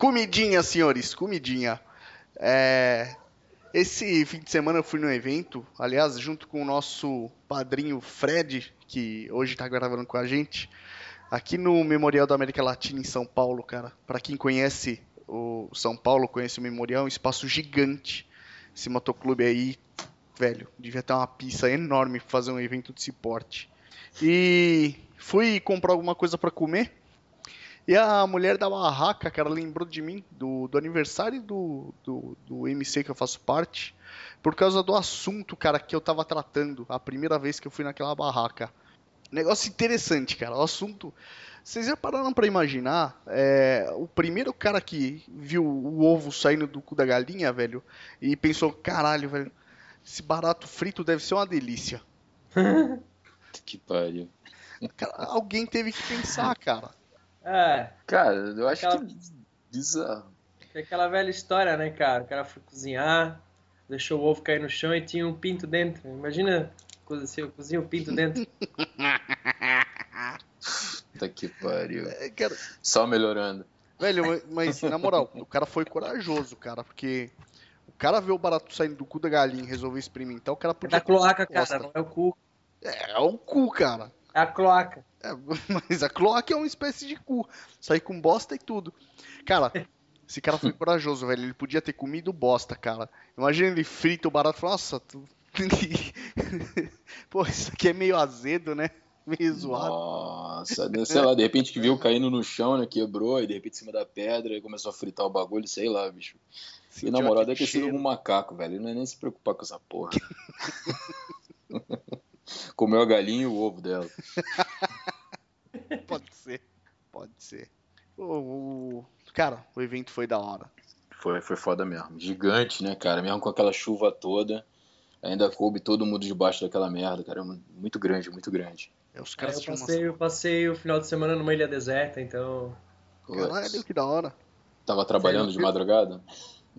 Comidinha, senhores, comidinha. É, esse fim de semana eu fui no evento, aliás, junto com o nosso padrinho Fred, que hoje está gravando com a gente, aqui no Memorial da América Latina em São Paulo, cara. Para quem conhece o São Paulo, conhece o Memorial, é um espaço gigante. Esse motoclube aí, velho, devia ter uma pista enorme pra fazer um evento desse porte. E fui comprar alguma coisa para comer. E a mulher da barraca, cara, lembrou de mim, do, do aniversário do, do, do MC que eu faço parte, por causa do assunto, cara, que eu tava tratando a primeira vez que eu fui naquela barraca. Negócio interessante, cara. O assunto. Vocês já pararam pra imaginar? É, o primeiro cara que viu o ovo saindo do cu da galinha, velho, e pensou: caralho, velho, esse barato frito deve ser uma delícia. que pariu. Cara, alguém teve que pensar, cara. É. Cara, eu acho aquela... que bizarro. É aquela velha história, né, cara? O cara foi cozinhar, deixou o ovo cair no chão e tinha um pinto dentro. Imagina se eu cozinho o pinto dentro. Puta que pariu. É, cara... Só melhorando. Velho, mas na moral, o cara foi corajoso, cara, porque o cara vê o barato saindo do cu da galinha e resolveu experimentar, o cara podia. É da cloaca, cara, não é o cu. É, é o cu, cara. É a cloaca. É, mas a cloaca é uma espécie de cu. Sair com bosta e tudo. Cara, esse cara foi corajoso, velho. Ele podia ter comido bosta, cara. Imagina ele frito o barato. Nossa, tu... Pô, isso aqui é meio azedo, né? Meio zoado. Nossa, né, sei lá, de repente que viu caindo no chão, né? Quebrou, e de repente em cima da pedra, e começou a fritar o bagulho, sei lá, bicho. e na moral, deve ter sido um macaco, velho. Ele não é nem se preocupar com essa porra. Comeu a galinha e o ovo dela. Pode ser, pode ser. O, o, Cara, o evento foi da hora. Foi, foi foda mesmo. Gigante, né, cara? Mesmo com aquela chuva toda, ainda coube todo mundo debaixo daquela merda, cara. Muito grande, muito grande. É, os caras é, eu, passei, eu passei o final de semana numa ilha deserta, então. Caralho, que da hora. Tava trabalhando de madrugada?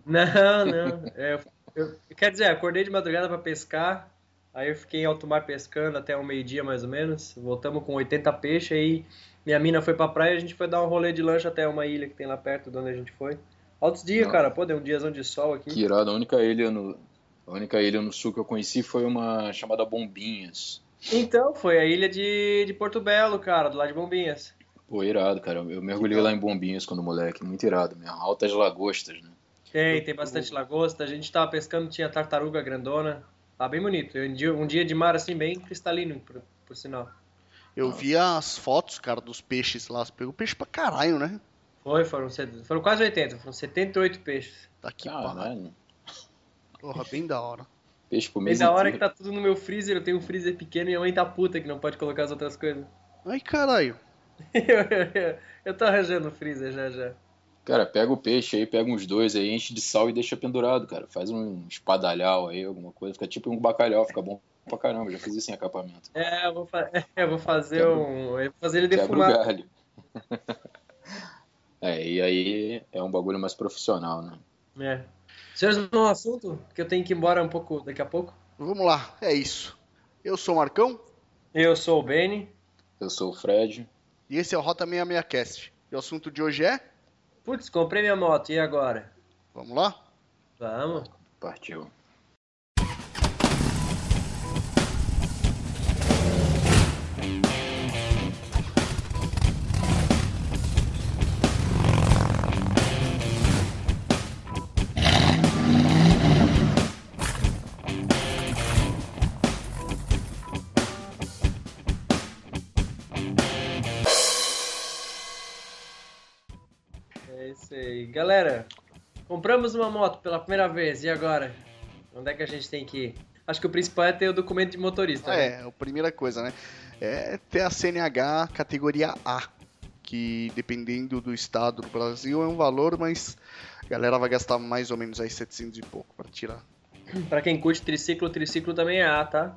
Não, não. É, eu, eu, quer dizer, acordei de madrugada para pescar, Aí eu fiquei em alto mar pescando até o meio-dia mais ou menos. Voltamos com 80 peixes. Aí minha mina foi pra praia e a gente foi dar um rolê de lancha até uma ilha que tem lá perto de onde a gente foi. Altos dias, Não. cara. Pô, deu um diazão de sol aqui. Que irado. A única ilha no, a única ilha no sul que eu conheci foi uma chamada Bombinhas. Então, foi a ilha de, de Porto Belo, cara, do lado de Bombinhas. Pô, irado, cara. Eu mergulhei lá em Bombinhas quando moleque. Muito irado mesmo. Altas lagostas, né? Tem, tem bastante lagosta. A gente tava pescando, tinha tartaruga grandona. Tá bem bonito. Um dia, um dia de mar assim, bem cristalino, por, por sinal. Eu ah. vi as fotos, cara, dos peixes lá. Você pegou peixe pra caralho, né? Foi, foram, foram quase 80, foram 78 peixes. Tá aqui, Caralho. Porra, bem da hora. Peixe por mês Bem da hora que tá tudo no meu freezer, eu tenho um freezer pequeno e minha mãe tá puta que não pode colocar as outras coisas. Ai, caralho. eu, eu tô arranjando o freezer já já. Cara, pega o peixe aí, pega uns dois aí, enche de sal e deixa pendurado, cara. Faz um espadalhau aí, alguma coisa. Fica tipo um bacalhau, fica bom pra caramba. Já fiz isso em acampamento. É, eu vou, fa eu vou fazer um. Eu vou fazer ele defumar. Quebra o galho. é, e aí é um bagulho mais profissional, né? É. Senhores, no assunto, que eu tenho que ir embora um pouco daqui a pouco. Vamos lá, é isso. Eu sou o Marcão. Eu sou o Benny. Eu sou o Fred. E esse é o Rota 66 Cast. E o assunto de hoje é. Putz, comprei minha moto, e agora? Vamos lá? Vamos. Partiu. Galera, compramos uma moto pela primeira vez, e agora? Onde é que a gente tem que ir? Acho que o principal é ter o documento de motorista. Né? É, a primeira coisa, né? É ter a CNH categoria A, que dependendo do estado do Brasil é um valor, mas a galera vai gastar mais ou menos aí 700 e pouco para tirar. Para quem curte triciclo, o triciclo também é A, tá?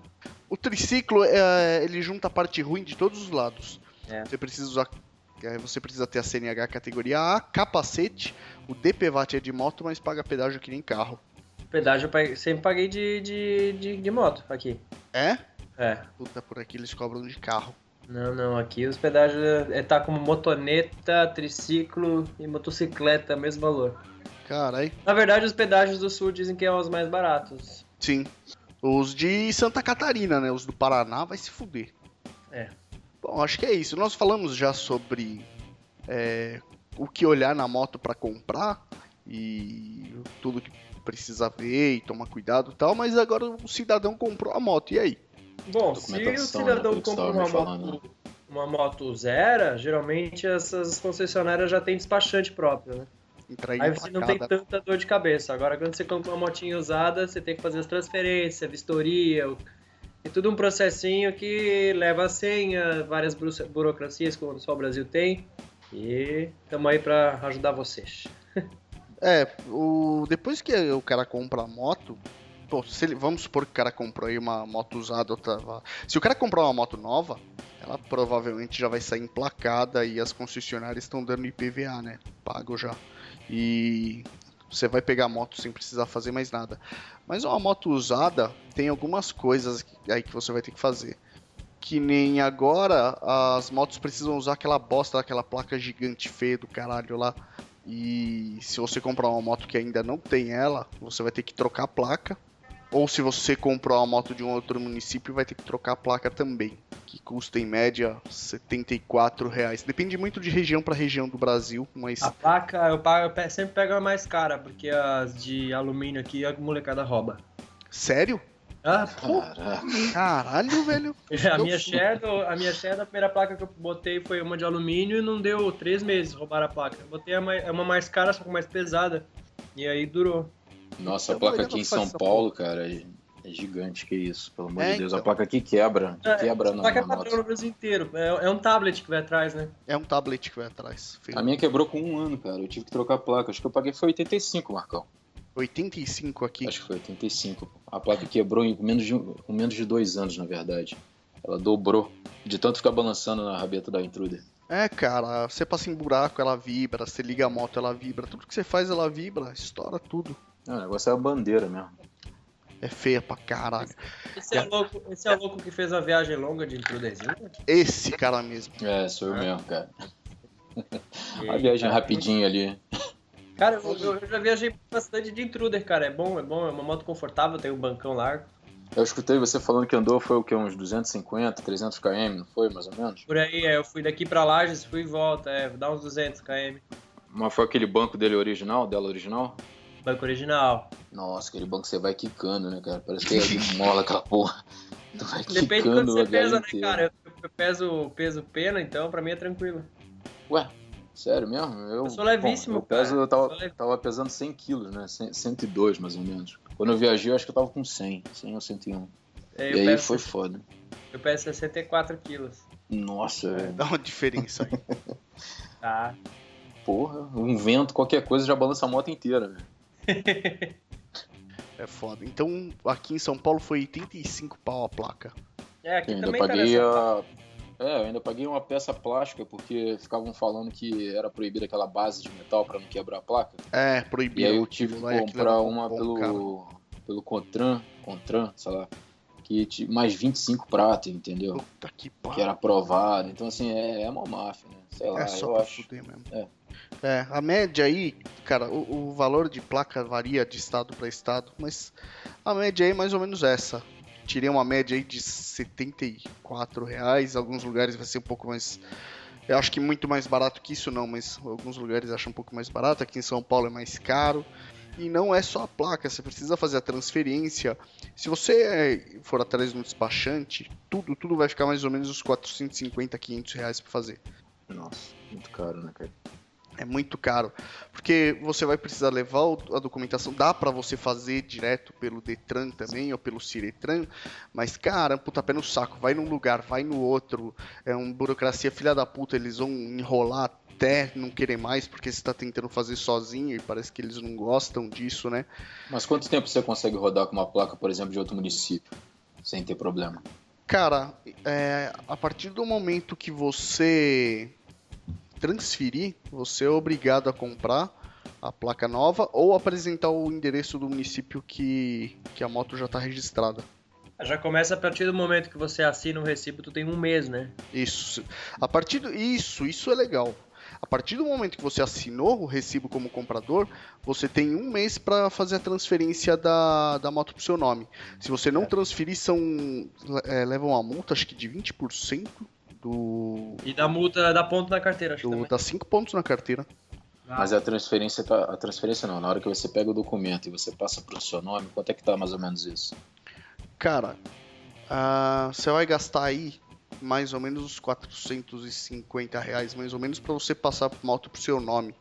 O triciclo, é, ele junta a parte ruim de todos os lados. É. Você precisa usar você precisa ter a CNH categoria A, capacete, o DPVAT é de moto, mas paga pedágio que nem carro. Pedágio eu sempre paguei de, de, de, de moto aqui. É? É. Puta, por aqui eles cobram de carro. Não, não, aqui os pedágios é, tá como motoneta, triciclo e motocicleta, mesmo valor. Carai. Na verdade, os pedágios do sul dizem que é os mais baratos. Sim. Os de Santa Catarina, né? Os do Paraná vai se fuder. É. Bom, acho que é isso. Nós falamos já sobre é, o que olhar na moto para comprar e tudo que precisa ver e tomar cuidado e tal, mas agora o cidadão comprou a moto, e aí? Bom, se o cidadão né, compra uma moto, uma moto zero, geralmente essas concessionárias já têm despachante próprio, né? Aí você não tem tanta dor de cabeça. Agora, quando você compra uma motinha usada, você tem que fazer as transferências, vistoria, e tudo um processinho que leva a senha, várias burocracias, como só o Brasil tem. E estamos aí para ajudar vocês. é, o, depois que o cara compra a moto, pô, ele, vamos supor que o cara comprou aí uma moto usada, se o cara comprar uma moto nova, ela provavelmente já vai sair emplacada e as concessionárias estão dando IPVA, né? Pago já. E você vai pegar a moto sem precisar fazer mais nada. Mas uma moto usada tem algumas coisas aí que você vai ter que fazer. Que nem agora as motos precisam usar aquela bosta daquela placa gigante feia do caralho lá. E se você comprar uma moto que ainda não tem ela, você vai ter que trocar a placa. Ou se você comprou uma moto de um outro município, vai ter que trocar a placa também que custa em média 74 reais. Depende muito de região para região do Brasil, mas... A placa eu, pago, eu sempre pego a mais cara, porque as de alumínio aqui a molecada rouba. Sério? Ah, Caralho, velho. a minha Shadow, a minha Shadow, a primeira placa que eu botei foi uma de alumínio e não deu três meses roubar a placa. Eu botei uma mais cara, só que mais pesada. E aí durou. Nossa, a placa aqui em São Paulo, cara, é gigante, que isso, pelo amor é, de Deus. Então. A placa aqui quebra. É, quebra a placa é padrão no Brasil inteiro. É, é, um tablet que vai atrás, né? É um tablet que vai atrás. Filho. A minha quebrou com um ano, cara. Eu tive que trocar a placa. Acho que eu paguei foi 85, Marcão. 85 aqui? Acho que foi 85. A placa quebrou em menos de, com menos de dois anos, na verdade. Ela dobrou. De tanto ficar balançando na rabeta da Intruder. É, cara, você passa em buraco, ela vibra, você liga a moto, ela vibra, tudo que você faz, ela vibra, estoura tudo. É, o negócio é a bandeira mesmo. É feia pra caralho. Esse é, louco, esse é louco que fez a viagem longa de intruderzinho? Esse cara mesmo. É, sou eu mesmo, cara. a viagem rapidinho ali. Cara, eu, eu, já viajei bastante de intruder, cara. É bom, é bom, é uma moto confortável, tem um bancão largo. Eu escutei você falando que andou foi o que? Uns 250, 300 km, não foi mais ou menos? Por aí, é. Eu fui daqui pra Lages, fui e volta, é. Dá uns 200 km. Mas foi aquele banco dele original, dela original? Banco original. Nossa, aquele banco você vai quicando, né, cara? Parece que é de mola aquela porra. Tu vai Depende de quanto você pesa, né, cara? Eu, eu peso peso pena, então pra mim é tranquilo. Ué, sério mesmo? Eu, eu sou levíssimo, bom, eu peso, eu tava, tava pesando 100 quilos, né? 102 mais ou menos. Quando eu viajei, eu acho que eu tava com 100, 100 ou 101. É, e aí peço, foi foda. Eu peso 64 quilos. Nossa, velho. Dá uma diferença aí. tá. Porra, um vento, qualquer coisa já balança a moto inteira, velho. é foda. Então, aqui em São Paulo foi 85 pau a placa. É, aqui eu ainda paguei tá a... É, eu ainda paguei uma peça plástica porque ficavam falando que era proibida aquela base de metal para não quebrar a placa. É, proibido. E aí eu tive que comprar uma pelo, pelo Contran, Contran, sei lá, que mais 25 pratos, entendeu? Puta que pariu. Que era aprovado. Então, assim, é, é uma máfia, né? Sei lá, é só eu acho. Mesmo. É. É, a média aí, cara, o, o valor de placa varia de estado para estado, mas a média aí é mais ou menos essa. Tirei uma média aí de 74 reais, alguns lugares vai ser um pouco mais. Eu acho que muito mais barato que isso não, mas alguns lugares acham um pouco mais barato. Aqui em São Paulo é mais caro. E não é só a placa, você precisa fazer a transferência. Se você é, for atrás de um despachante, tudo, tudo vai ficar mais ou menos uns 450, 500 reais para fazer. Nossa, muito caro, né, cara? É muito caro, porque você vai precisar levar a documentação, dá para você fazer direto pelo Detran também, ou pelo Ciretran, mas cara, puta pé no saco, vai num lugar, vai no outro, é uma burocracia filha da puta, eles vão enrolar até não querer mais, porque você está tentando fazer sozinho e parece que eles não gostam disso, né? Mas quanto tempo você consegue rodar com uma placa, por exemplo, de outro município, sem ter problema? Cara, é, a partir do momento que você transferir, você é obrigado a comprar a placa nova ou apresentar o endereço do município que, que a moto já está registrada. Já começa a partir do momento que você assina o recibo, tu tem um mês, né? Isso. A partir do... Isso, isso é legal. A partir do momento que você assinou o recibo como comprador, você tem um mês para fazer a transferência da, da moto para seu nome. Se você não é. transferir, são é, levam uma multa, acho que de 20% do. E da multa dá ponto na carteira, acho do, também. Dá 5 pontos na carteira. Ah. Mas a transferência tá. A transferência não, na hora que você pega o documento e você passa para o seu nome, quanto é que tá mais ou menos isso? Cara, uh, você vai gastar aí mais ou menos uns 450 reais, mais ou menos, para você passar moto pro seu nome.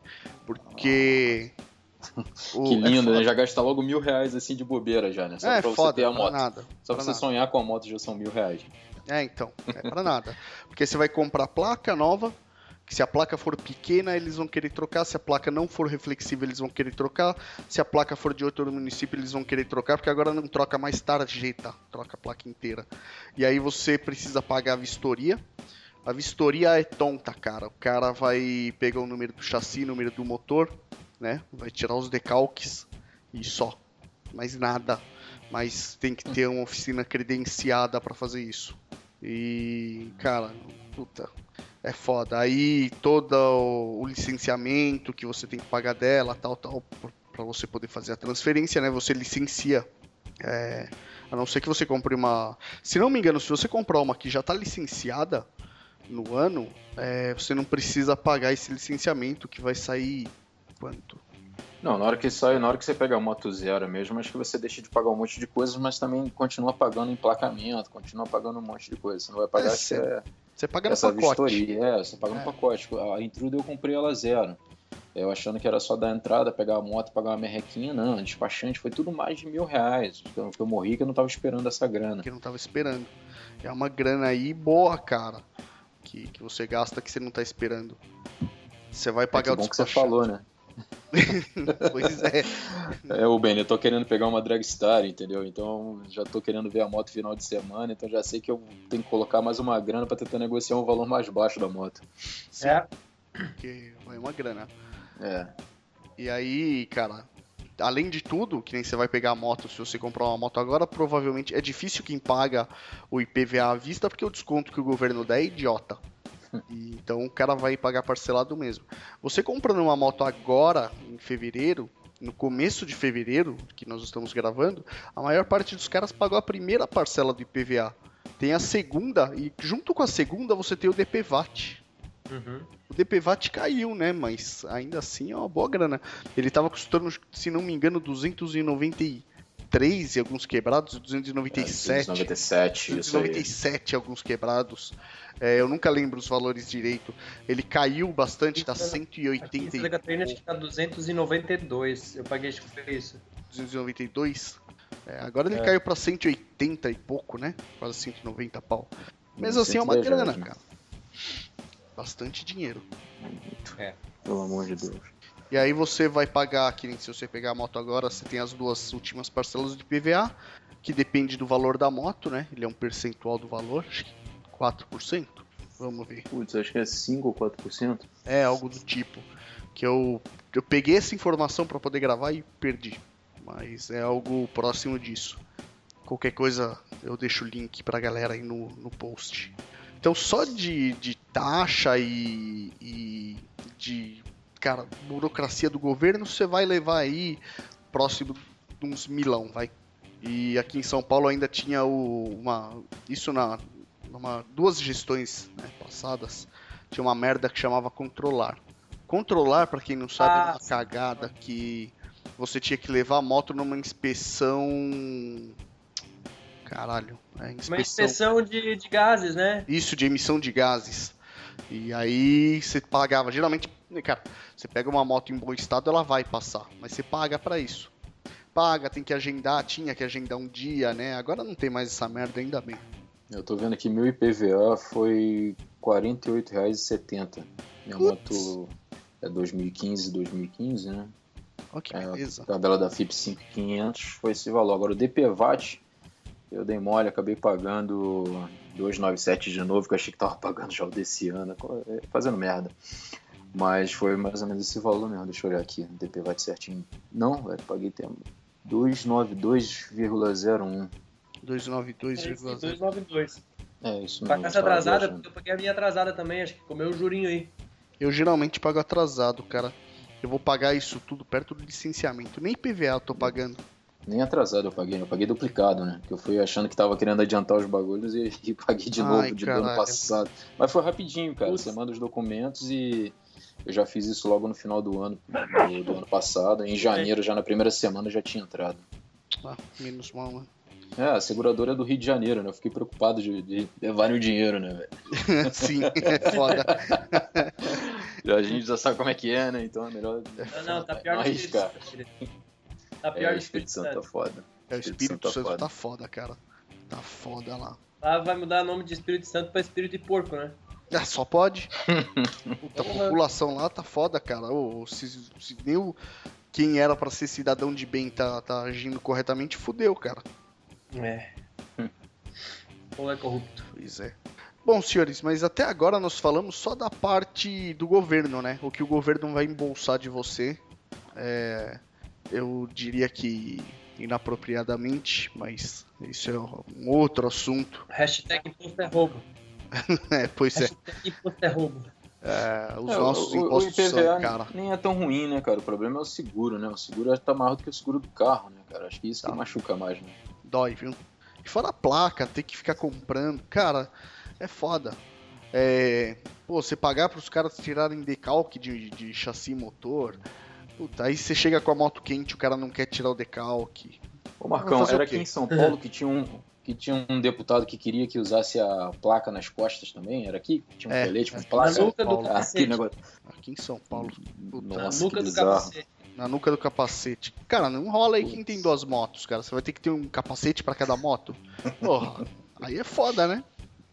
Porque. O, que lindo, é né? Já gasta logo mil reais assim de bobeira já, né? Só é, pra você foda, ter a moto. Nada, Só pra, pra você nada. sonhar com a moto já são mil reais. É, então, é pra nada. Porque você vai comprar placa nova, que se a placa for pequena, eles vão querer trocar. Se a placa não for reflexiva, eles vão querer trocar. Se a placa for de outro município, eles vão querer trocar, porque agora não troca mais tarjeta, troca a placa inteira. E aí você precisa pagar a vistoria. A vistoria é tonta, cara. O cara vai pegar o número do chassi, o número do motor, né? Vai tirar os decalques e só. Mais nada. Mas tem que ter uma oficina credenciada para fazer isso. E, cara, puta, é foda. Aí todo o licenciamento que você tem que pagar dela, tal, tal, para você poder fazer a transferência, né? Você licencia. É, a não ser que você compre uma. Se não me engano, se você comprar uma que já está licenciada no ano, é, você não precisa pagar esse licenciamento que vai sair quanto? Não, na hora que sai, na hora que você pega a moto zero mesmo, acho que você deixa de pagar um monte de coisas, mas também continua pagando emplacamento, continua pagando um monte de coisa. Você não vai pagar é, você, você paga no essa pacote. Vistoria. É, você paga é. no pacote. A Intruder eu comprei ela zero. Eu achando que era só dar entrada, pegar a moto, pagar uma merrequinha, não, despachante foi tudo mais de mil reais. Eu, eu morri que eu não tava esperando essa grana. Que eu não tava esperando. É uma grana aí boa, cara. Que, que você gasta que você não tá esperando. Você vai pagar é que o bom que você falou, né? pois é. É, o Ben, eu tô querendo pegar uma Dragstar, entendeu? Então já tô querendo ver a moto final de semana, então já sei que eu tenho que colocar mais uma grana para tentar negociar um valor mais baixo da moto. Sim. É. Porque vai uma grana. É. E aí, cara, além de tudo, que nem você vai pegar a moto, se você comprar uma moto agora, provavelmente é difícil quem paga o IPVA à vista, porque o desconto que o governo dá é idiota. E, então o cara vai pagar parcelado mesmo. Você comprando uma moto agora, em fevereiro, no começo de fevereiro, que nós estamos gravando, a maior parte dos caras pagou a primeira parcela do IPVA. Tem a segunda, e junto com a segunda você tem o DPVAT. Uhum. O DPVAT caiu, né? Mas ainda assim é uma boa grana. Ele estava custando, se não me engano, 293 e alguns quebrados, 297. É, 297, 297 alguns quebrados. É, eu nunca lembro os valores direito. Ele caiu bastante, tá 180 aqui em Santa Catarina acho que tá 292. Eu paguei, acho que foi isso. 292? É, agora ele é. caiu pra 180 e pouco, né? Quase 190 pau. Mesmo assim é uma grana, cara. Bastante dinheiro. É. Pelo amor de Deus. E aí você vai pagar, que nem se você pegar a moto agora, você tem as duas últimas parcelas de PVA, que depende do valor da moto, né? Ele é um percentual do valor, acho que 4%? Vamos ver. Putz, acho que é 5 ou 4%. É, algo do tipo. Que eu, eu peguei essa informação para poder gravar e perdi. Mas é algo próximo disso. Qualquer coisa eu deixo o link pra galera aí no, no post. Então só de, de taxa e, e de cara, burocracia do governo, você vai levar aí próximo de uns milão, vai. E aqui em São Paulo ainda tinha o, uma. Isso na, numa, duas gestões né, passadas, tinha uma merda que chamava controlar. Controlar, para quem não sabe, ah, é uma cagada que você tinha que levar a moto numa inspeção. Caralho. É, inspeção... Uma inspeção de, de gases, né? Isso, de emissão de gases. E aí você pagava. Geralmente, cara, você pega uma moto em bom estado, ela vai passar. Mas você paga para isso. Paga, tem que agendar, tinha que agendar um dia, né? Agora não tem mais essa merda, ainda bem. Eu tô vendo aqui, meu IPVA foi R$ 48,70. Minha moto é 2015, 2015, né? Ok, é, beleza. A tabela da FIP 5500 foi esse valor. Agora o DPVAT, eu dei mole, acabei pagando 297 de novo, que eu achei que tava pagando já o desse ano, é, fazendo merda. Mas foi mais ou menos esse valor mesmo. Deixa eu olhar aqui, DPVAT certinho. Não, velho, paguei tempo. 292,01. 292,0. 292. É, isso mesmo. Tava atrasada, viajando. porque eu paguei a minha atrasada também, acho que comeu o jurinho aí. Eu geralmente pago atrasado, cara. Eu vou pagar isso tudo perto do licenciamento. Nem PVA eu tô pagando. Nem atrasado eu paguei, eu paguei duplicado, né? Que eu fui achando que tava querendo adiantar os bagulhos e, e paguei de Ai, novo de do ano passado. Mas foi rapidinho, cara. Putz. Você manda os documentos e eu já fiz isso logo no final do ano, do, do ano passado. Em janeiro, já na primeira semana, já tinha entrado. Ah, menos mal, né? É, a seguradora é do Rio de Janeiro, né? Eu fiquei preocupado de, de levarem o dinheiro, né, velho? Sim, é foda. Já A gente já sabe como é que é, né? Então é melhor Não, não, tá pior não do Espírito arriscar. Santo. Tá pior É, do o Espírito Santo tá Santo. foda. É, o Espírito Santo foda. tá foda, cara. Tá foda lá. Lá vai mudar o nome de Espírito Santo pra Espírito de Porco, né? Ah, só pode. Puta, a população lá tá foda, cara. Ô, se, se nem o, quem era pra ser cidadão de bem tá, tá agindo corretamente, fudeu, cara. É. Ou é corrupto. Pois é. Bom, senhores, mas até agora nós falamos só da parte do governo, né? O que o governo vai embolsar de você. É, eu diria que inapropriadamente, mas isso é um outro assunto. Hashtag imposto é roubo. É, pois é, imposto é roubo. é, os É, nossos o, impostos o IPVA são, cara. nem é tão ruim, né, cara? O problema é o seguro, né? O seguro tá maior do que o seguro do carro, né, cara? Acho que isso Tá. que machuca mais, né? Dói, viu? E fora a placa, ter que ficar comprando. Cara, é foda. É, pô, você pagar pros caras tirarem decalque de, de chassi e motor. Puta, aí você chega com a moto quente, o cara não quer tirar o decalque. Ô, Marcão, era aqui em São Paulo que tinha um que tinha um deputado que queria que usasse a placa nas costas também? Era aqui? Tinha um É, colete com placa? Na nuca do Paulo. Ah, capacete. negócio. Aqui em São Paulo, Puta, Nossa, Na nuca do capacete. na nuca do capacete. Cara, não rola aí quem tem duas motos, cara. Você vai ter que ter um capacete pra cada moto. Porra, aí é foda, né?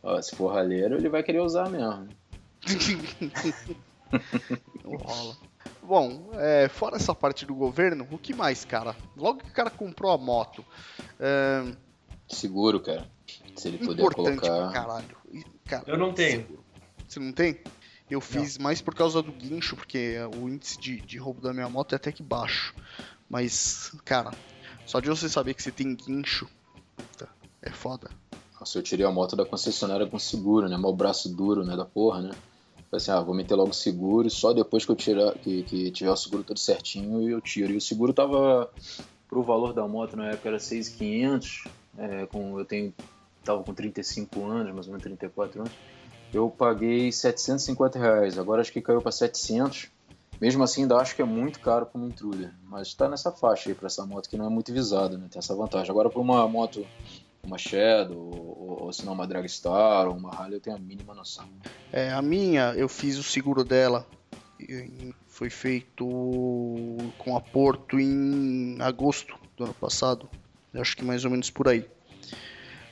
Ó, se for ralheiro, ele vai querer usar mesmo. Não rola. Bom, é, fora essa parte do governo, o que mais, cara? Logo que o cara comprou a moto, é, Seguro, cara. Se ele puder importante pra colocar. caralho. E, cara, Eu não tenho. Você não tem? Eu fiz mais por causa do guincho, porque o índice de, de roubo da minha moto é até que baixo. Mas, cara, só de você saber que você tem guincho, puta, é foda. Nossa, eu tirei a moto da concessionária com seguro, né? Mal braço duro, né? Da porra, né? Falei assim, ah, vou meter logo o seguro, só depois que eu tirar, que, que tiver o seguro todo certinho eu tiro. E o seguro tava, pro valor da moto na época era 6,500, é, com, eu tenho, tava com 35 anos, mais ou menos 34 anos. Eu paguei 750 reais, agora acho que caiu para 700. Mesmo assim, ainda acho que é muito caro para uma Intruder, mas está nessa faixa aí para essa moto que não é muito visada, né? Tem essa vantagem. Agora, para uma moto, uma Shadow, ou, ou se não uma Dragstar ou uma Harley, eu tenho a mínima noção. É, a minha, eu fiz o seguro dela. Foi feito com a Porto em agosto do ano passado. Eu Acho que mais ou menos por aí.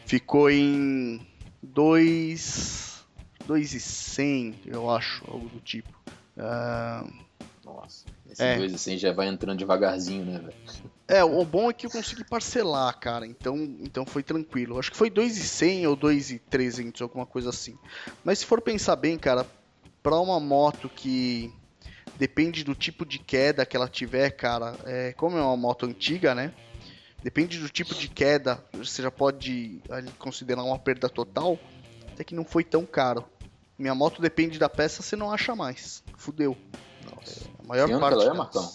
Ficou em 2 2,100, eu acho, algo do tipo. Ah, Nossa, esse É. 2 assim já vai entrando devagarzinho, né, velho? É, o bom é que eu consegui parcelar, cara. Então, então foi tranquilo. Acho que foi 2,100 ou 2,300, alguma coisa assim. Mas se for pensar bem, cara, pra uma moto que depende do tipo de queda que ela tiver, cara, é, como é uma moto antiga, né? Depende do tipo de queda, você já pode ali, considerar uma perda total. Até que não foi tão caro. Minha moto depende da peça, você não acha mais. Fudeu. Nossa. A maior Que parte ela é, Marcão?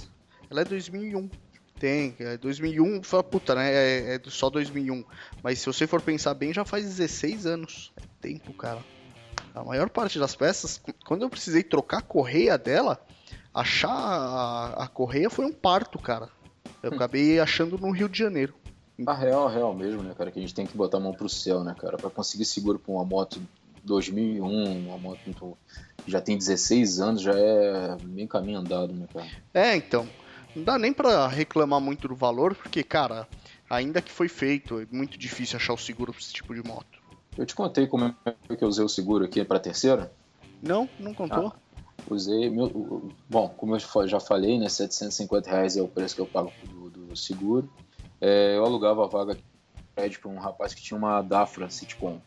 Ela é 2001. Tem, é 2001, fala, puta, né? É, é só 2001. Mas se você for pensar bem, já faz 16 anos. É tempo, cara. A maior parte das peças, qu- quando eu precisei trocar a correia dela, achar a, a correia foi um parto, cara. Eu acabei achando no Rio de Janeiro. A real, a real mesmo, né, cara? Que a gente tem que botar a mão pro céu, né, cara? Pra conseguir seguro pra uma moto 2001, uma moto muito- que já tem 16 anos, já é bem caminho andado, né, cara? É, então. Não dá nem pra reclamar muito do valor, porque, cara, ainda que foi feito, é muito difícil achar o seguro pra esse tipo de moto. Eu te contei como é que eu usei o seguro aqui pra terceira? Não, não contou? Usei, meu, bom, como eu já falei, né, 750 reais é o preço que eu pago do, do seguro. É, eu alugava a vaga de prédio para um rapaz que tinha uma Dafra Sitcom.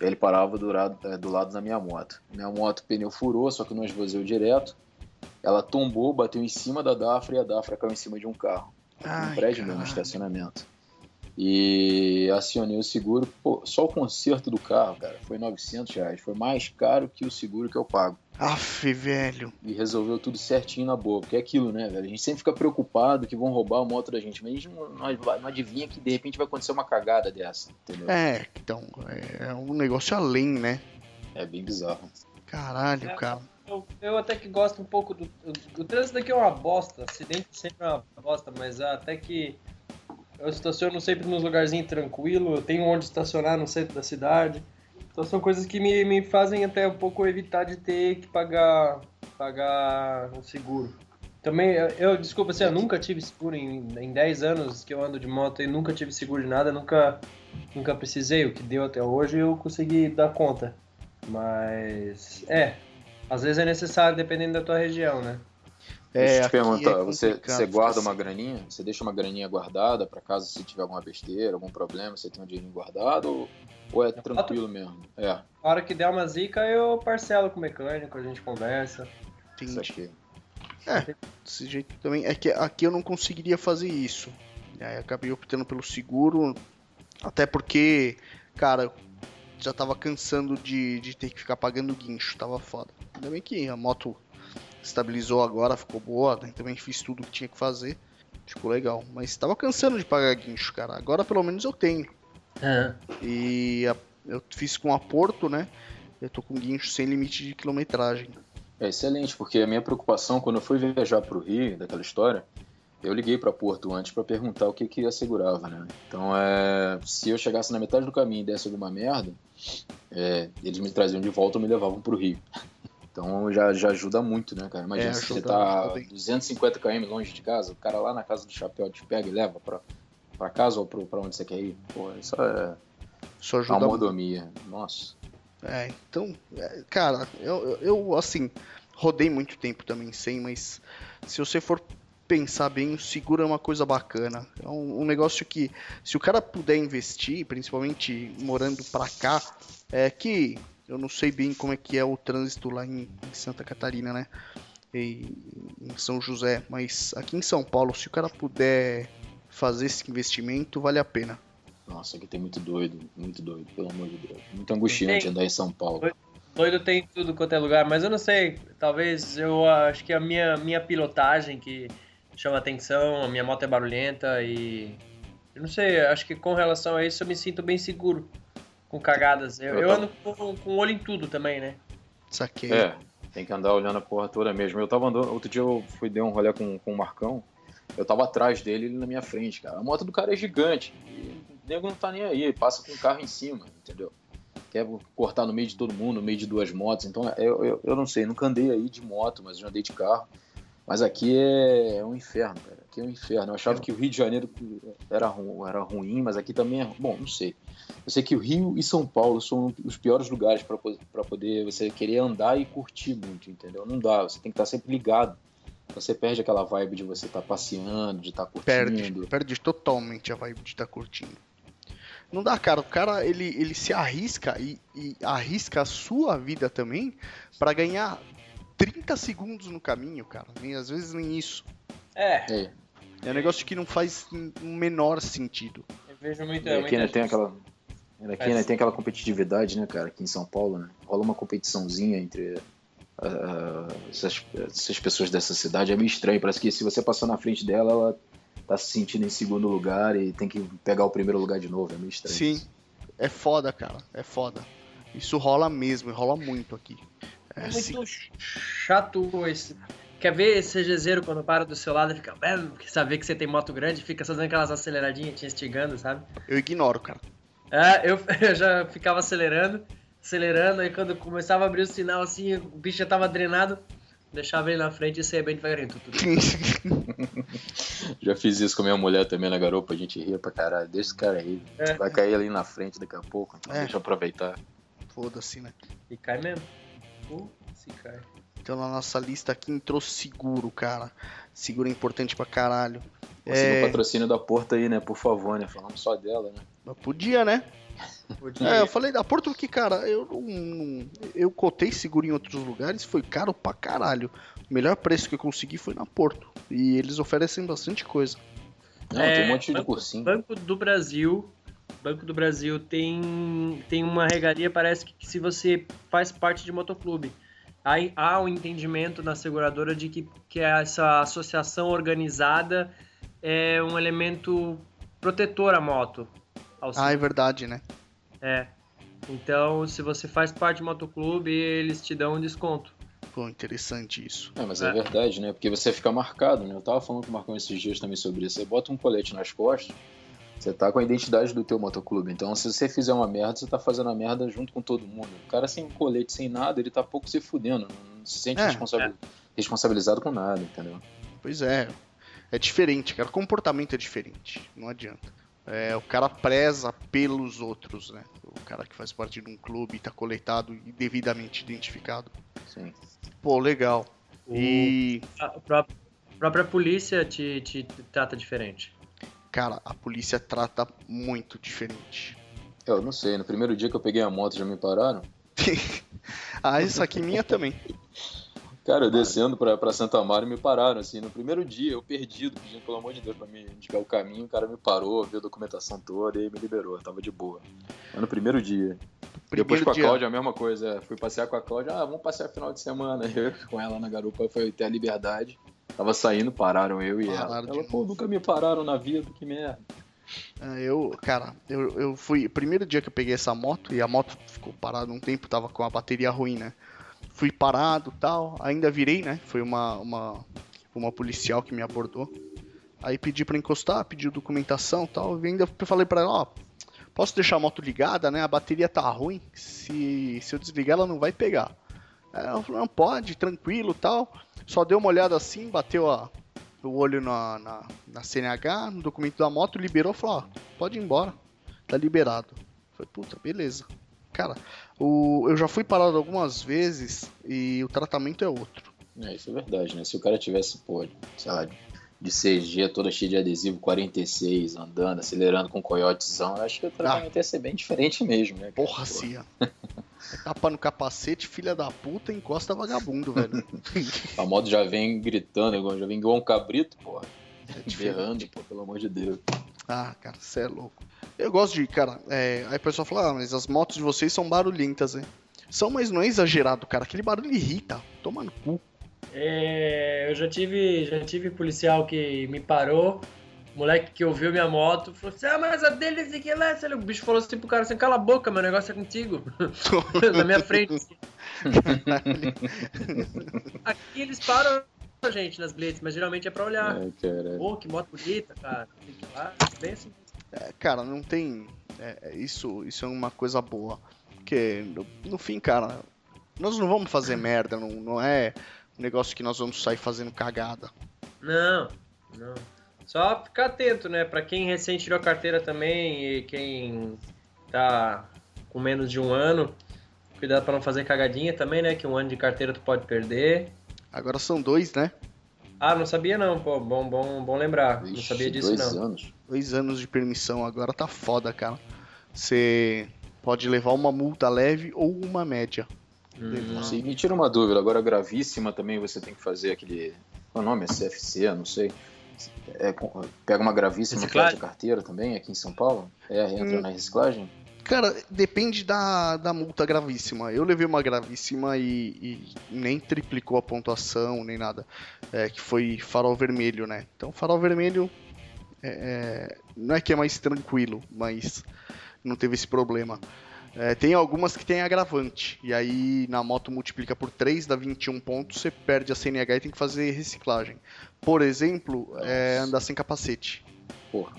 Ele parava do lado, é, do lado da minha moto. Minha moto, pneu furou, só que não esvaziou direto. Ela tombou, bateu em cima da Dafra e a Dafra caiu em cima de um carro. Ai, um prédio mesmo, no caralho. estacionamento. E acionei o seguro, pô, só o conserto do carro, cara, foi 900 reais. Foi mais caro que o seguro que eu pago. Aff, velho. E resolveu tudo certinho na boa. Porque é aquilo, né, velho? A gente sempre fica preocupado que vão roubar a moto da gente. Mas a gente não, não, não adivinha que de repente vai acontecer uma cagada dessa, entendeu? É, então, é um negócio além, né? É bem bizarro. Caralho, É. cara. Eu, eu até que gosto um pouco do. O, o trânsito aqui é uma bosta, acidente sempre é uma bosta, mas até que eu estaciono sempre nos lugarzinhos tranquilo, eu tenho onde estacionar no centro da cidade. Então são coisas que me, me fazem até um pouco evitar de ter que pagar pagar um seguro. Também, eu, eu desculpa assim, eu nunca tive seguro em, em 10 anos que eu ando de moto e nunca tive seguro de nada, nunca, nunca precisei. O que deu até hoje eu consegui dar conta. Mas, é, às vezes é necessário dependendo da tua região, né? Deixa eu te aqui perguntar, é você, você guarda assim. uma graninha? Você deixa uma graninha guardada pra caso se tiver alguma besteira, algum problema, você tem um dinheirinho guardado ou, ou é tranquilo mesmo? É, A hora que der uma zica, eu parcelo com o mecânico, a gente conversa. isso Entendi. aqui. Desse jeito também. É que aqui eu não conseguiria fazer isso. E aí acabei optando pelo seguro. Até porque, cara, já tava cansando de, de ter que ficar pagando guincho. Tava foda. Ainda bem que a moto estabilizou agora, ficou boa. né? Também fiz tudo que tinha que fazer. Ficou legal. Mas tava cansando de pagar guincho, cara. Agora pelo menos eu tenho. E a- eu fiz com a Porto, né? Eu tô com guincho sem limite de quilometragem. É excelente, porque a minha preocupação quando eu fui viajar pro Rio, daquela história, eu liguei pra Porto antes pra perguntar o que que assegurava, né? Então, é, se eu chegasse na metade do caminho e desse alguma merda, é, eles me traziam de volta ou me levavam pro Rio. Então já, já ajuda muito, né, cara? Imagina É, se você tá ajuda bem. 250 km longe de casa, o cara lá na casa do chapéu te pega e leva pra, pra casa ou pro, pra onde você quer ir. Pô, isso é Isso uma ajuda muito. mordomia. Nossa. É, então, é, cara, eu, eu, assim, rodei muito tempo também sem, mas se você for pensar bem, o seguro é uma coisa bacana. É um, um negócio que, se o cara puder investir, principalmente morando pra cá, é que eu não sei bem como é que é o trânsito lá em, em Santa Catarina, né? E, em São José, mas aqui em São Paulo, se o cara puder fazer esse investimento, vale a pena. Nossa, aqui tem muito doido, muito doido, pelo amor de Deus. Muito angustiante Tem. andar em São Paulo. Doido tem em tudo quanto é lugar, mas eu não sei, talvez eu acho que a minha, minha pilotagem que chama atenção, a minha moto é barulhenta e. Eu não sei, acho que com relação a isso eu me sinto bem seguro com cagadas. Eu, Eu ando com, com o olho em tudo também, né? Saquei. É, tem que andar olhando a porra toda mesmo. Eu tava andando, outro dia eu fui dar um rolê com, com o Marcão, eu tava atrás dele ele na minha frente, cara. A moto do cara é gigante, o nego não tá nem aí, passa com o carro em cima, entendeu? Quer cortar no meio de todo mundo, no meio de duas motos, então eu, eu, eu não sei, nunca andei aí de moto, mas já andei de carro. Mas aqui é, é um inferno, cara. Aqui é um inferno. Eu achava que o Rio de Janeiro era, era ruim, mas aqui também é. Bom, não sei. Eu sei que o Rio e São Paulo são os piores lugares para poder você querer andar e curtir muito, entendeu? Não dá, você tem que estar sempre ligado. Você perde aquela vibe de você estar passeando, de estar Perde, curtindo. perde totalmente a vibe de estar curtindo. Não dá, cara. O cara ele, ele se arrisca e, e arrisca a sua vida também pra ganhar 30 segundos no caminho, cara. Nem, às vezes nem isso. É, É, É um negócio que não faz o menor sentido. eu vejo muita. e aqui muita né, tem aquela. Aqui né, tem aquela competitividade, né, cara, aqui em São Paulo, né? Rola uma competiçãozinha entre ah, essas, essas pessoas dessa cidade. É meio estranho. Parece que se você passar na frente dela, ela tá se sentindo em segundo lugar e tem que pegar o primeiro lugar de novo. É meio estranho. Sim, é foda, cara. É foda. Isso rola mesmo, e rola muito aqui. É, É muito chato esse. Quer ver esse CGZero quando para do seu lado e fica. Quer saber que você tem moto grande, fica só dando aquelas aceleradinhas, te instigando, sabe? eu ignoro, cara. É, eu, eu já ficava acelerando, acelerando, aí quando começava a abrir o sinal assim, o bicho já tava drenado, deixava ele na frente e saía bem devagarinho. Já fiz isso com a minha mulher também na garupa, a gente ria pra caralho. Deixa esse cara aí. É. Vai cair ali na frente daqui a pouco. Então É. Deixa eu aproveitar. Foda-se, né? E cai mesmo. Se cai. Então na nossa lista aqui entrou seguro, cara. Seguro é importante pra caralho. Consegui É. o patrocínio da Porta aí, né? Por favor, né? Falamos só dela, né? Mas Podia, né? É, eu falei da Porto porque, cara, eu não. Eu cotei seguro em outros lugares, foi caro pra caralho. O melhor preço que eu consegui foi na Porto. E eles oferecem bastante coisa. Não, é, tem um monte de cursinho. Banco do Brasil. Banco do Brasil tem, tem uma regalia, parece que, que se você faz parte de motoclube. Aí há o um entendimento na seguradora de que, que essa associação organizada é um elemento protetor à moto. Ah, é verdade, né? É. Então, se você faz parte do motoclube, eles te dão um desconto. Pô, interessante isso. É, mas é. é. verdade, né? Porque você fica marcado, né? Eu tava falando com o Marcão esses dias também sobre isso. Você bota um colete nas costas, você tá com a identidade do teu motoclube. Então, se você fizer uma merda, você tá fazendo a merda junto com todo mundo. O cara sem colete, sem nada, ele tá pouco se fudendo. Não se sente é, é. responsabilizado com nada, entendeu? Pois é. É diferente, cara. O comportamento é diferente. Não adianta. É, o cara preza pelos outros, né? O cara que faz parte de um clube está coletado e devidamente identificado. Sim. Pô, legal. O... E. A própria, a própria polícia te, te trata diferente. Cara, a polícia trata muito diferente. Eu não sei, no primeiro dia que eu peguei a moto já me pararam? ah, isso aqui minha também. Cara, eu descendo pra, pra Santa Amaro me pararam, assim, no primeiro dia, eu perdido, pedindo pelo amor de Deus pra me indicar o caminho, o cara me parou, viu a documentação toda e me liberou, tava de boa. Mas no primeiro dia. Primeiro Depois com a dia. Cláudia, a mesma coisa, é, fui passear com a Cláudia, ah, vamos passear final de semana, eu com ela na garupa, foi ter a liberdade, tava saindo, pararam eu e pararam ela. Ela, pô, nunca me pararam na vida, que merda. É, eu, cara, eu, eu fui. Primeiro dia que eu peguei essa moto, e a moto ficou parada um tempo, tava com a bateria ruim, né? Fui parado tal, ainda virei, né? Foi uma, uma, uma policial que me abordou. Aí pedi para encostar, pediu documentação tal. E ainda falei para ela, ó, posso deixar a moto ligada, né? A bateria tá ruim. Se, se eu desligar, ela não vai pegar. Ela falou, não, pode, tranquilo tal. Só deu uma olhada assim, bateu a, o olho na, na, na CNH, no documento da moto, liberou falou, ó, pode ir embora. Tá liberado. Foi, puta, beleza. Cara, o, eu já fui parado algumas vezes e o tratamento é outro. É, isso é verdade, né? Se o cara tivesse, pô, sei lá, de CG toda cheia de adesivo 46, andando, acelerando com coiotezão, eu acho que o tratamento ah. ia ser bem diferente mesmo, né? Porra, cia. Tapa no capacete, filha da puta, encosta vagabundo, velho. a moto já vem gritando, já vem igual um cabrito, porra. É berrando, pô, pelo amor de Deus. Ah, cara, você é louco. Eu gosto de, cara, é, aí o pessoal fala, ah, mas as motos de vocês são barulhentas, hein? São, mas não é exagerado, cara. Aquele barulho irrita. Toma no cu. É, eu já tive, já tive policial que me parou, moleque que ouviu minha moto, falou assim, ah, mas a dele é que lá. O bicho falou assim pro cara assim, cala a boca, meu negócio é contigo. Na minha frente. Assim. Aqui eles param a gente nas blitz, mas geralmente é pra olhar. Ai, Pô, que moto bonita, cara. Tem que ir lá, bem assim. É, cara, não tem. É, é, isso, isso é uma coisa boa. Porque, no, no, fim, cara, nós não vamos fazer merda, não, não é um negócio que nós vamos sair fazendo cagada. Não, não. Só ficar atento, né? Pra quem recém tirou a carteira também e quem tá com menos de um ano, cuidado para não fazer cagadinha também, né? Que um ano de carteira tu pode perder. Agora são dois, né? Ah, não sabia não, pô, bom, bom, bom lembrar. Ixi, não sabia disso dois não. Anos. Dois anos de permissão, agora tá foda, cara. Você pode levar uma multa leve ou uma média. Hum. Sim, me tira uma dúvida, agora gravíssima também você tem que fazer aquele. Qual é o nome? É CFC, não sei. É, pega uma gravíssima a carteira também aqui em São Paulo? É, entra hum. na reciclagem? Cara, depende da, da multa gravíssima. Eu levei uma gravíssima e, e nem triplicou a pontuação, nem nada. É, que foi farol vermelho, né? Então, farol vermelho é, é, não é que é mais tranquilo, mas não teve esse problema. É, tem algumas que tem agravante, e aí na moto multiplica por 3, dá 21 pontos, você perde a CNH e tem que fazer reciclagem. Por exemplo, é, andar sem capacete. Porra.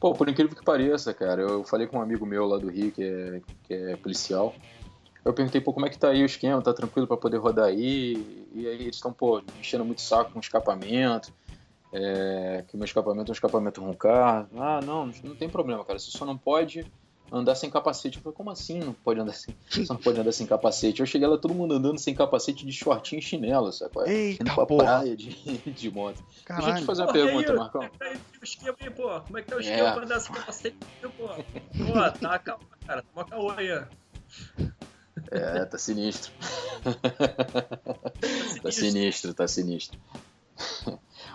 Pô, por incrível que pareça, cara, eu falei com um amigo meu lá do Rio, que é, que é policial. Eu perguntei, pô, como é que tá aí o esquema? Tá tranquilo para poder rodar aí? E aí eles estão, pô, enchendo muito saco com escapamento. É, que meu escapamento é um escapamento roncar. Ah, não, não tem problema, cara. Você só não pode andar sem capacete. Eu falei, como assim não pode andar sem, você não pode andar sem capacete? Eu cheguei lá, todo mundo andando sem capacete de shortinho e chinelo, sabe? Eita, Indo pra porra. praia de, de moto. Caralho. Deixa eu te fazer uma pergunta, Marcão. Como é que tá o esquema aí, pô? Como é que tá o esquema é. pra andar sem capacete, pô? Pô, tá calma, cara. Toma caô aí, ó. É, tá sinistro. tá sinistro, tá sinistro.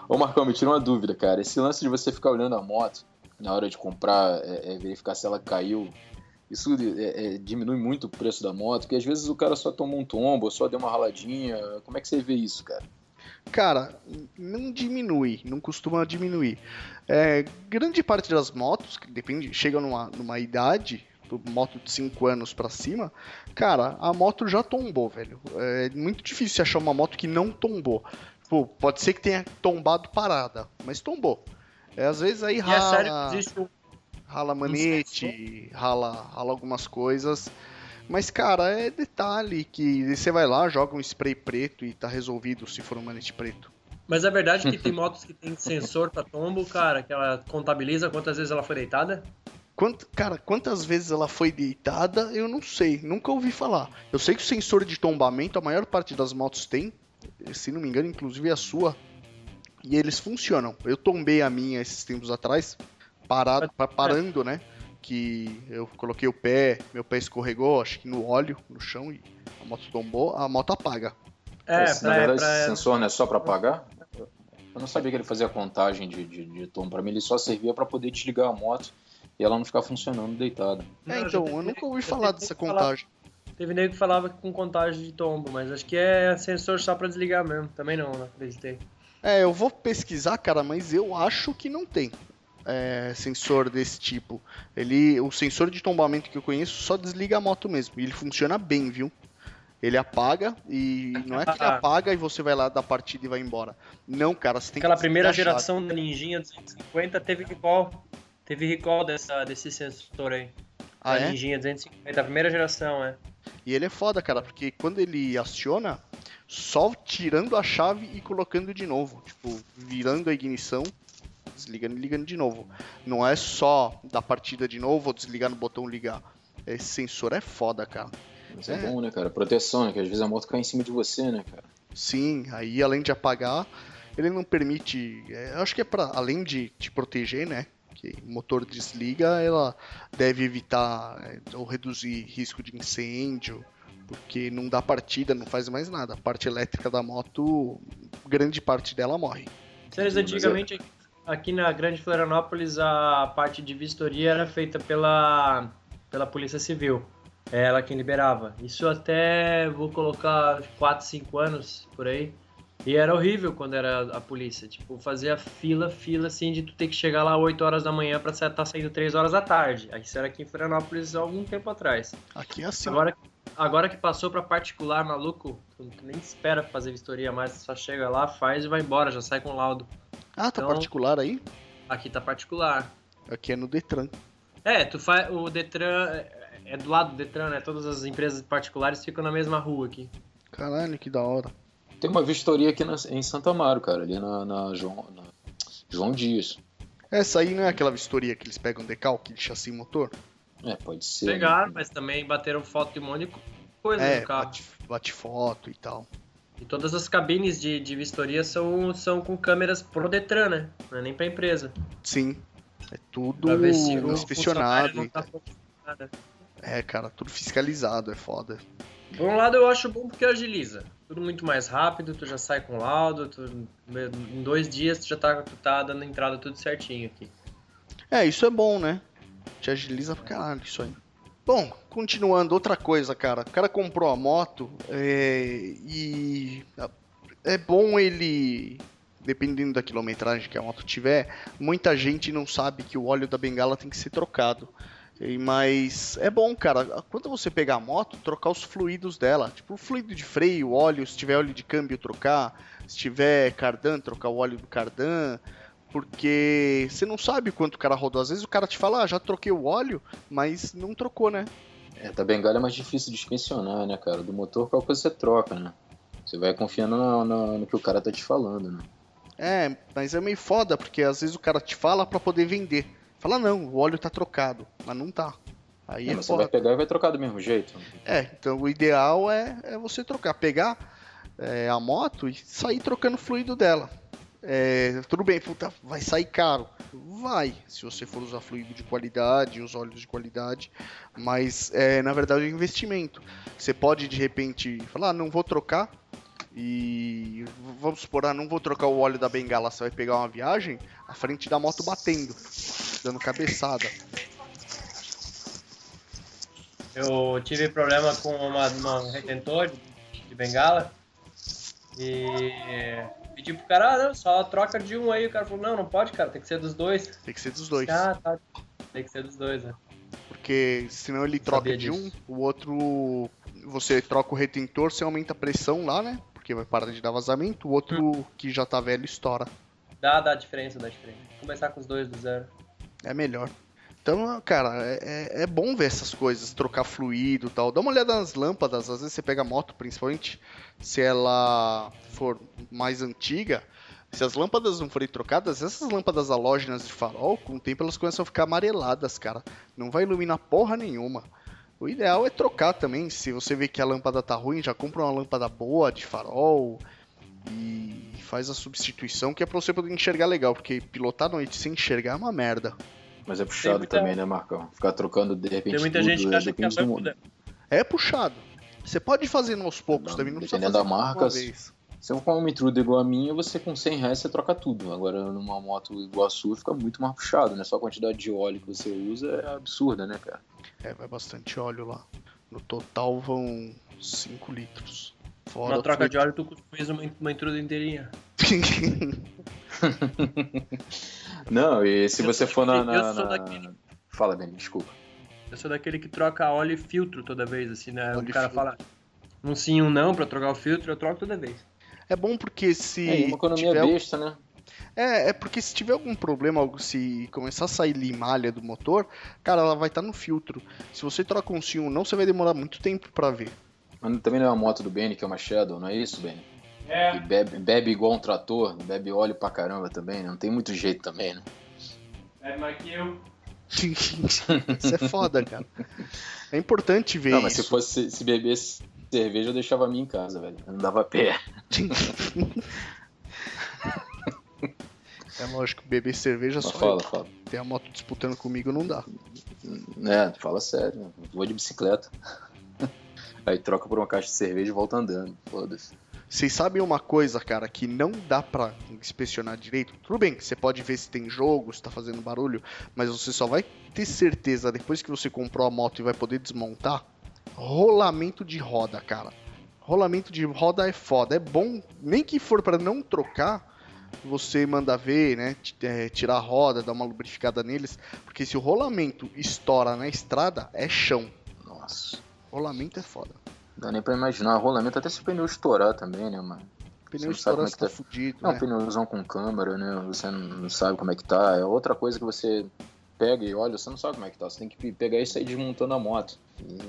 Ô Marcão, me tira uma dúvida, cara. Esse lance de você ficar olhando a moto na hora de comprar, é, é verificar se ela caiu, isso é, é, diminui muito o preço da moto, porque às vezes o cara só tomou um tombo, só deu uma raladinha. Como é que você vê isso, cara? Cara, não diminui, não costuma diminuir. É, grande parte das motos, que depende, chegam numa, numa idade, moto de 5 anos para cima, cara, a moto já tombou, velho. É muito difícil achar uma moto que não tombou. Pô, pode ser que tenha tombado parada, mas tombou. É, às vezes aí rala, é sério, rala manete, rala, rala algumas coisas. Mas, cara, é detalhe que você vai lá, joga um spray preto e tá resolvido se for um manete preto. Mas é verdade que tem motos que tem sensor para tombo, cara, que ela contabiliza quantas vezes ela foi deitada? Quanto, cara, quantas vezes ela foi deitada, eu não sei, nunca ouvi falar. Eu sei que o sensor de tombamento, a maior parte das motos tem, se não me engano, inclusive a sua, e eles funcionam. Eu tombei a minha esses tempos atrás, parado, parando, né? que eu coloquei o pé, meu pé escorregou, acho que no óleo, no chão, e a moto tombou, a moto apaga. É, Esse, pra, na verdade, pra... esse sensor não é só para apagar? Eu não sabia que ele fazia contagem de, de, de tom. Para mim, ele só servia para poder desligar a moto e ela não ficar funcionando deitada. É, então, eu nunca ouvi falar dessa contagem. Teve nego que falava com contagem de tombo, mas acho que é sensor só para desligar mesmo. Também não, não acreditei. É, eu vou pesquisar, cara, mas eu acho que não tem é, sensor desse tipo. Ele, o sensor de tombamento que eu conheço só desliga a moto mesmo. E ele funciona bem, viu? Ele apaga e não é que ele apaga e você vai lá da partida e vai embora. Não, cara, você tem Aquela primeira geração da Ninjinha 250 teve recall. Teve recall dessa, desse sensor aí. Ah, da é? Ninjinha 250, a primeira geração, é. E ele é foda, cara, porque quando ele aciona, só tirando a chave e colocando de novo. Tipo, virando a ignição desligando e ligando de novo. Não é só da partida de novo ou desligar no botão ligar. Esse sensor é foda, cara. Isso é, é bom, né, cara? Proteção, né? Que às vezes a moto cai em cima de você, né, cara? Sim, aí além de apagar, ele não permite. É, acho que é para além de te proteger, né? Que o motor desliga, ela deve evitar é, ou reduzir risco de incêndio, porque não dá partida, não faz mais nada. A parte elétrica da moto, grande parte dela morre. Sério, antigamente aqui na Grande Florianópolis a parte de vistoria era feita pela, pela Polícia Civil. É ela quem liberava. Isso até vou colocar 4, 5 anos por aí. E era horrível quando era a polícia. Tipo, fazia fila, fila assim de tu ter que chegar lá 8 horas da manhã pra estar tá saindo 3 horas da tarde. Isso era aqui em Florianópolis há algum tempo atrás. Aqui é assim. Agora, agora que passou pra particular, maluco, tu nem espera fazer vistoria mais, só chega lá, faz e vai embora, já sai com laudo. Ah, tá então, particular aí? Aqui tá particular. Aqui é no Detran. É, tu faz. O Detran é, é do lado do Detran, né? Todas as empresas particulares ficam na mesma rua aqui. Caralho, que da hora. Tem uma vistoria aqui na, em Santa Amaro, cara, ali na, na, João, na João Dias. Essa aí não é aquela vistoria que eles pegam decalque de chassi motor? É, pode ser. Pegaram, né? mas também bateram foto de um monte de coisa é, no carro. Bate, bate foto e tal. E todas as cabines de, de vistoria são, são com câmeras pro Detran, né? Não é nem pra empresa. Sim. É tudo inspecionado. Tá é, cara, tudo fiscalizado, é foda. Por um lado eu acho bom porque agiliza. Tudo muito mais rápido, tu já sai com laudo, tu, em dois dias tu já tá, tu tá dando entrada tudo certinho aqui. É, isso é bom, né? Te agiliza pra caralho isso aí. Bom, continuando, outra coisa, cara. O cara comprou a moto é, e é bom ele, dependendo da quilometragem que a moto tiver, muita gente não sabe que o óleo da bengala tem que ser trocado. Mas é bom, cara, quando você pegar a moto, trocar os fluidos dela. Tipo, o fluido de freio, óleo, se tiver óleo de câmbio, trocar. Se tiver cardan, trocar o óleo do cardan porque você não sabe quanto o cara rodou. Às vezes o cara te fala, ah, já troquei o óleo, mas não trocou, né? É, da bengala é mais difícil de inspecionar, né, cara? Do motor, qual coisa você troca, né? Você vai confiando no, no, no, que o cara tá te falando, né? É, mas é meio foda, porque às vezes o cara te fala para poder vender. Fala, não, o óleo tá trocado, mas não tá. Aí é, é você vai pegar e vai trocar do mesmo jeito. É, então o ideal é, é você trocar, pegar é, a moto e sair trocando o fluido dela. É, tudo bem, puta, vai sair caro. Vai, se você for usar fluido de qualidade, os óleos de qualidade, mas é, na verdade é um investimento. Você pode de repente falar, ah, não vou trocar e vamos supor, ah, não vou trocar o óleo da bengala, você vai pegar uma viagem, a frente da moto batendo, dando cabeçada. Eu tive problema com uma, uma um retentor de bengala e pedi pro cara, ah, não, só troca de um aí. O cara falou, não, não pode, cara, tem que ser dos dois. Tem que ser dos dois. Ah, tá. Tem que ser dos dois, né? Porque senão ele troca de um, o outro você troca o retentor, você aumenta a pressão lá, né? Porque vai parar de dar vazamento, o outro hum. que já tá velho estoura. Dá, dá diferença, dá diferença. Começar com os dois do zero. É melhor. Então, cara, é, é, é bom ver essas coisas, trocar fluido tal. Dá uma olhada nas lâmpadas, às vezes você pega a moto, principalmente se ela for mais antiga, se as lâmpadas não forem trocadas, essas lâmpadas halógenas de farol, com o tempo elas começam a ficar amareladas, cara. Não vai iluminar porra nenhuma. O ideal é trocar também. Se você vê que a lâmpada tá ruim, já compra uma lâmpada boa de farol e faz a substituição, que é pra você poder enxergar legal, porque pilotar à noite sem enxergar é uma merda. Mas é puxado muita... também, né, Marcão? Ficar trocando de repente. Tem muita tudo, gente que acha que a lâmpada... É puxado. Você pode fazer aos poucos não, também, não Dependendo da marca, se você for uma intruder igual a minha, você com 100 reais você troca tudo. Agora numa moto igual a sua fica muito mais puxado, né? Só a quantidade de óleo que você usa é absurda, né, cara? É, vai bastante óleo lá. No total vão 5 litros. Fora uma troca de óleo, tu fez uma, uma intruder inteirinha. Não, e se eu você for na. na, na... Daquele... Fala, Benny, desculpa. Eu sou daquele que troca óleo e filtro toda vez, assim, né? Óleo o cara fala um sim, um não pra trocar o filtro, eu troco toda vez. É bom porque se. É uma economia tiver... besta, né? É, é porque se tiver algum problema, se começar a sair limalha do motor, cara, ela vai estar tá no filtro. Se você troca um sim ou não, você vai demorar muito tempo para ver. Mas também não é uma moto do Benny, que é uma Shadow, não é isso, Benny? É. Bebe, bebe igual um trator, bebe óleo pra caramba também, né? não tem muito jeito também, né? É mais que eu. isso é foda, cara. É importante ver não, mas se fosse se bebesse cerveja, eu deixava a minha em casa, velho. Eu não dava pé. É lógico, beber cerveja Mas só. Fala, eu. fala. Tem a moto disputando comigo não dá. É, fala sério. Né? Vou de bicicleta. Aí troca por uma caixa de cerveja e volta andando. Foda-se. Vocês sabem uma coisa, cara, que não dá pra inspecionar direito? Tudo bem, você pode ver se tem jogo, se tá fazendo barulho, mas você só vai ter certeza depois que você comprou a moto e vai poder desmontar. Rolamento de roda, cara. Rolamento de roda é foda. É bom, nem que for para não trocar, você manda ver, né? É, tirar a roda, dar uma lubrificada neles. Porque se o rolamento estoura na estrada, é chão. Nossa. Rolamento é foda. Não dá nem pra imaginar. Rolamento até se o pneu estourar também, né, mano? O pneu estourar, você tá, tá fudido. É um né? pneuzão com câmera, né? Você não sabe como é que tá. É outra coisa que você pega e olha, você não sabe como é que tá. Você tem que pegar isso aí desmontando a moto. E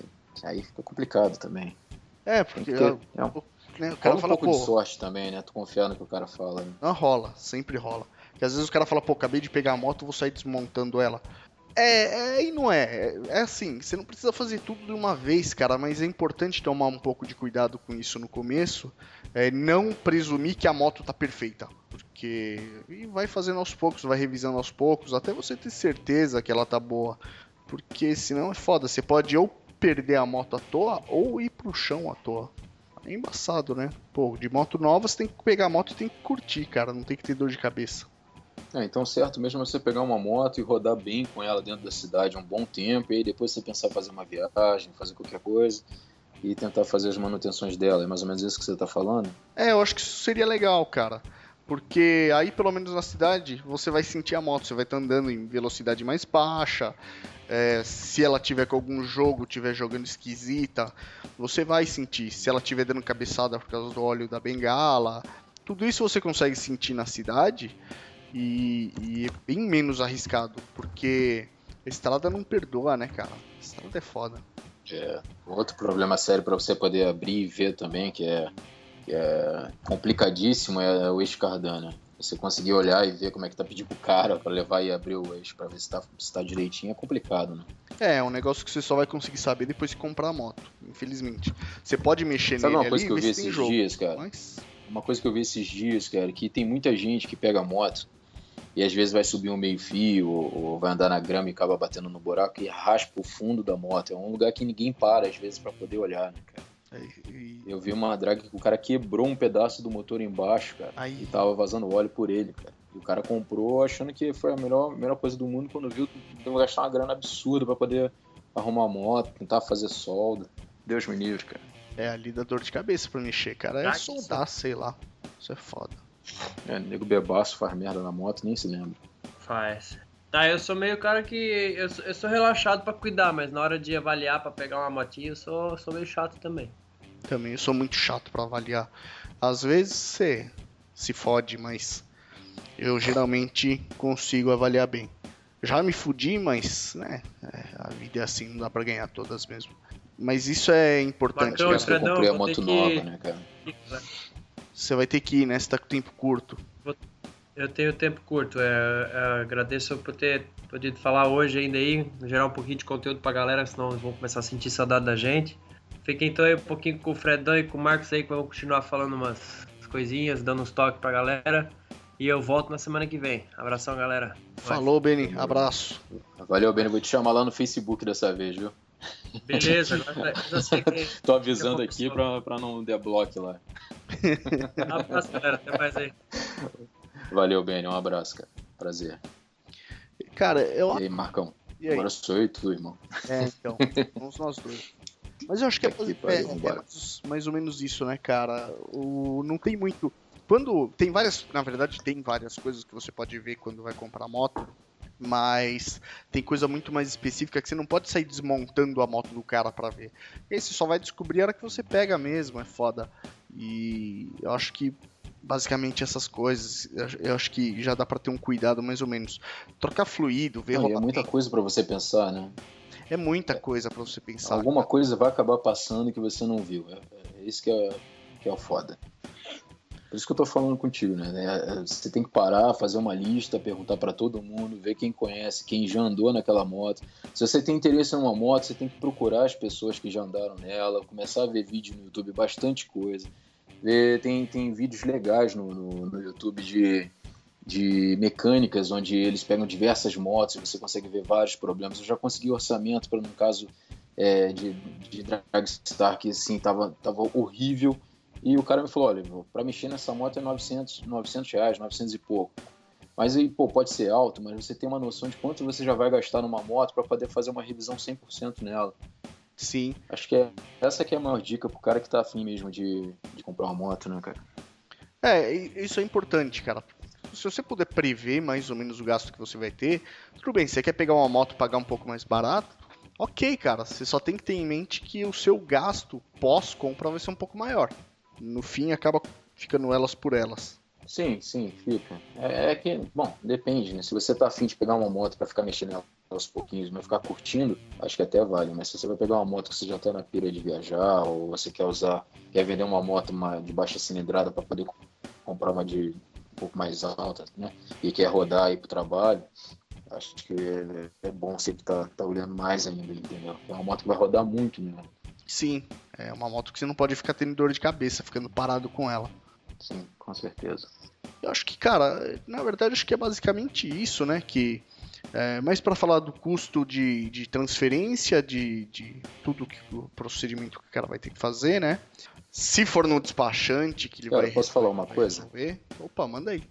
aí fica complicado também. É, porque. Ter, é um, né, o cara rola um fala, pouco de sorte também, né? Tu confiar no que o cara fala. Né? Não rola, sempre rola. Porque às vezes o cara fala, pô, acabei de pegar a moto, vou sair desmontando ela. É, é e não é. é. Assim, você não precisa fazer tudo de uma vez, cara, mas é importante tomar um pouco de cuidado com isso no começo. É, não presumir que a moto tá perfeita. Porque. E vai fazendo aos poucos, vai revisando aos poucos, até você ter certeza que ela tá boa. Porque senão é foda. Você pode ou perder a moto à toa ou ir pro chão à toa. É embaçado, né? Pô, de moto nova você tem que pegar a moto e tem que curtir, cara. Não tem que ter dor de cabeça. É, então certo mesmo você pegar uma moto e rodar bem com ela dentro da cidade um bom tempo, e aí depois você pensar fazer uma viagem, fazer qualquer coisa e tentar fazer as manutenções dela. É mais ou menos isso que você está falando? É, eu acho que isso seria legal, cara. Porque aí, pelo menos na cidade, você vai sentir a moto, você vai estar tá andando em velocidade mais baixa, é, se ela tiver com algum jogo, tiver jogando esquisita, você vai sentir. Se ela tiver dando cabeçada por causa do óleo da bengala, tudo isso você consegue sentir na cidade e, e é bem menos arriscado, porque a estrada não perdoa, né, cara? A estrada é foda. É, outro problema sério para você poder abrir e ver também, que é, que é complicadíssimo, é o eixo cardano. Você conseguir olhar e ver como é que tá pedindo pro cara para levar e abrir o eixo para ver se tá, se tá direitinho é complicado, né? É, é um negócio que você só vai conseguir saber depois de comprar a moto, infelizmente. Você pode mexer Sabe nele uma coisa ali, que eu vi esses jogo, dias, cara? Mas... Uma coisa que eu vi esses dias, cara, que tem muita gente que pega moto e às vezes vai subir um meio fio ou, ou vai andar na grama e acaba batendo no buraco e raspa o fundo da moto. É um lugar que ninguém para às vezes para poder olhar, né, cara? E- Eu vi uma drag que o cara quebrou um pedaço do motor embaixo, cara. Aí- E tava vazando óleo por ele, cara. E o cara comprou achando que foi a melhor, melhor coisa do mundo quando viu que gastar uma grana absurda pra poder arrumar a moto, tentar fazer solda. Deus me livre, cara. É ali dá dor de cabeça pra mexer, cara. É que soldar, sei lá. Isso é foda. É, nego bebaço faz merda na moto, nem se lembra. Faz. Tá, eu sou meio cara que. Eu, sou- eu sou relaxado pra cuidar, mas na hora de avaliar pra pegar uma motinha, eu sou, sou meio chato também. Também eu sou muito chato pra avaliar. Às vezes você se fode, mas eu geralmente consigo avaliar bem. Já me fudi, mas né, é, a vida é assim, não dá pra ganhar todas mesmo. Mas isso é importante, Marcão, eu comprei a moto que- nova, né, cara? Você vai ter que ir, né? Você tá com tempo curto. Eu tenho tempo curto. É, é, agradeço por ter podido falar hoje ainda aí, gerar um pouquinho de conteúdo pra galera, senão eles vão começar a sentir saudade da gente. Fiquem então aí um pouquinho com o Fredão e com o Marcos aí, que vamos continuar falando umas coisinhas, dando uns toques pra galera. E eu volto na semana que vem. Abração, galera. Falou, Beni. Abraço. Valeu, Beni. Vou te chamar lá no Facebook dessa vez, viu? Beleza, agora já sei que. Tô avisando a aqui pra, pra não der bloco lá. Abraço, galera. Até mais aí. Valeu, Beni. Um abraço, cara. Prazer. Cara, eu. E aí, Marcão? E aí? Agora sou eu e tu, irmão. É, então. Vamos nós dois. Mas eu acho que é, Aqui, é- é mais, mais ou menos isso, né, cara? O, não tem muito. Quando. Tem várias. Na verdade, tem várias coisas que você pode ver quando vai comprar moto. Mas tem coisa muito mais específica que você não pode sair desmontando a moto do cara pra ver. E aí você só vai descobrir a hora que você pega mesmo, é foda. E eu acho que basicamente essas coisas, eu acho- que já dá pra ter um cuidado mais ou menos. Trocar fluido, ver e é muita coisa pra você pensar, né? é muita coisa pra você pensar. Alguma coisa vai acabar passando que você não viu. É, é isso que é, que é o foda. Por isso que eu tô falando contigo, né? É, é, Você tem que parar, fazer uma lista, perguntar pra todo mundo, ver quem conhece, quem já andou naquela moto. Se você tem interesse em uma moto, você tem que procurar as pessoas que já andaram nela, começar a ver vídeo no YouTube, bastante coisa. Ver, tem, tem vídeos legais no, no, no YouTube de, de mecânicas, onde eles pegam diversas motos e você consegue ver vários problemas. Eu já consegui orçamento para, no caso, é, de, de Dragstar, que assim, tava, tava horrível. E o cara me falou: olha, para mexer nessa moto é 900, 900 reais, 900 e pouco. Mas aí, pô, pode ser alto, mas você tem uma noção de quanto você já vai gastar numa moto para poder fazer uma revisão 100% nela. Sim. Acho que é, essa que é a maior dica pro cara que tá afim mesmo de, de comprar uma moto, né, cara? É, isso é importante, cara. Se você puder prever mais ou menos o gasto que você vai ter, tudo bem, você quer pegar uma moto e pagar um pouco mais barato, ok, cara. Você só tem que ter em mente que o seu gasto pós-compra vai ser um pouco maior. No fim, acaba ficando elas por elas. Sim, sim, fica. É, é que, bom, depende, né? Se você tá afim de pegar uma moto para ficar mexendo nela aos pouquinhos, mas ficar curtindo, acho que até vale. Mas se você vai pegar uma moto que você já tá na pira de viajar, ou você quer usar, quer vender uma moto uma- de baixa cilindrada para poder co- comprar uma de um pouco mais alta, né? E quer rodar aí pro trabalho, acho que é, é bom sempre tá, tá olhando mais ainda, entendeu? É uma moto que vai rodar muito, né? Sim, é uma moto que você não pode ficar tendo dor de cabeça, ficando parado com ela. Sim, com certeza. Eu acho que, cara, na verdade, acho que é basicamente isso, né? Que é, mais para falar do custo de, de transferência, de, de tudo que o procedimento que o cara vai ter que fazer, né? Se for no despachante que ele Cara, vai. posso falar uma coisa? resolver. Opa, manda aí.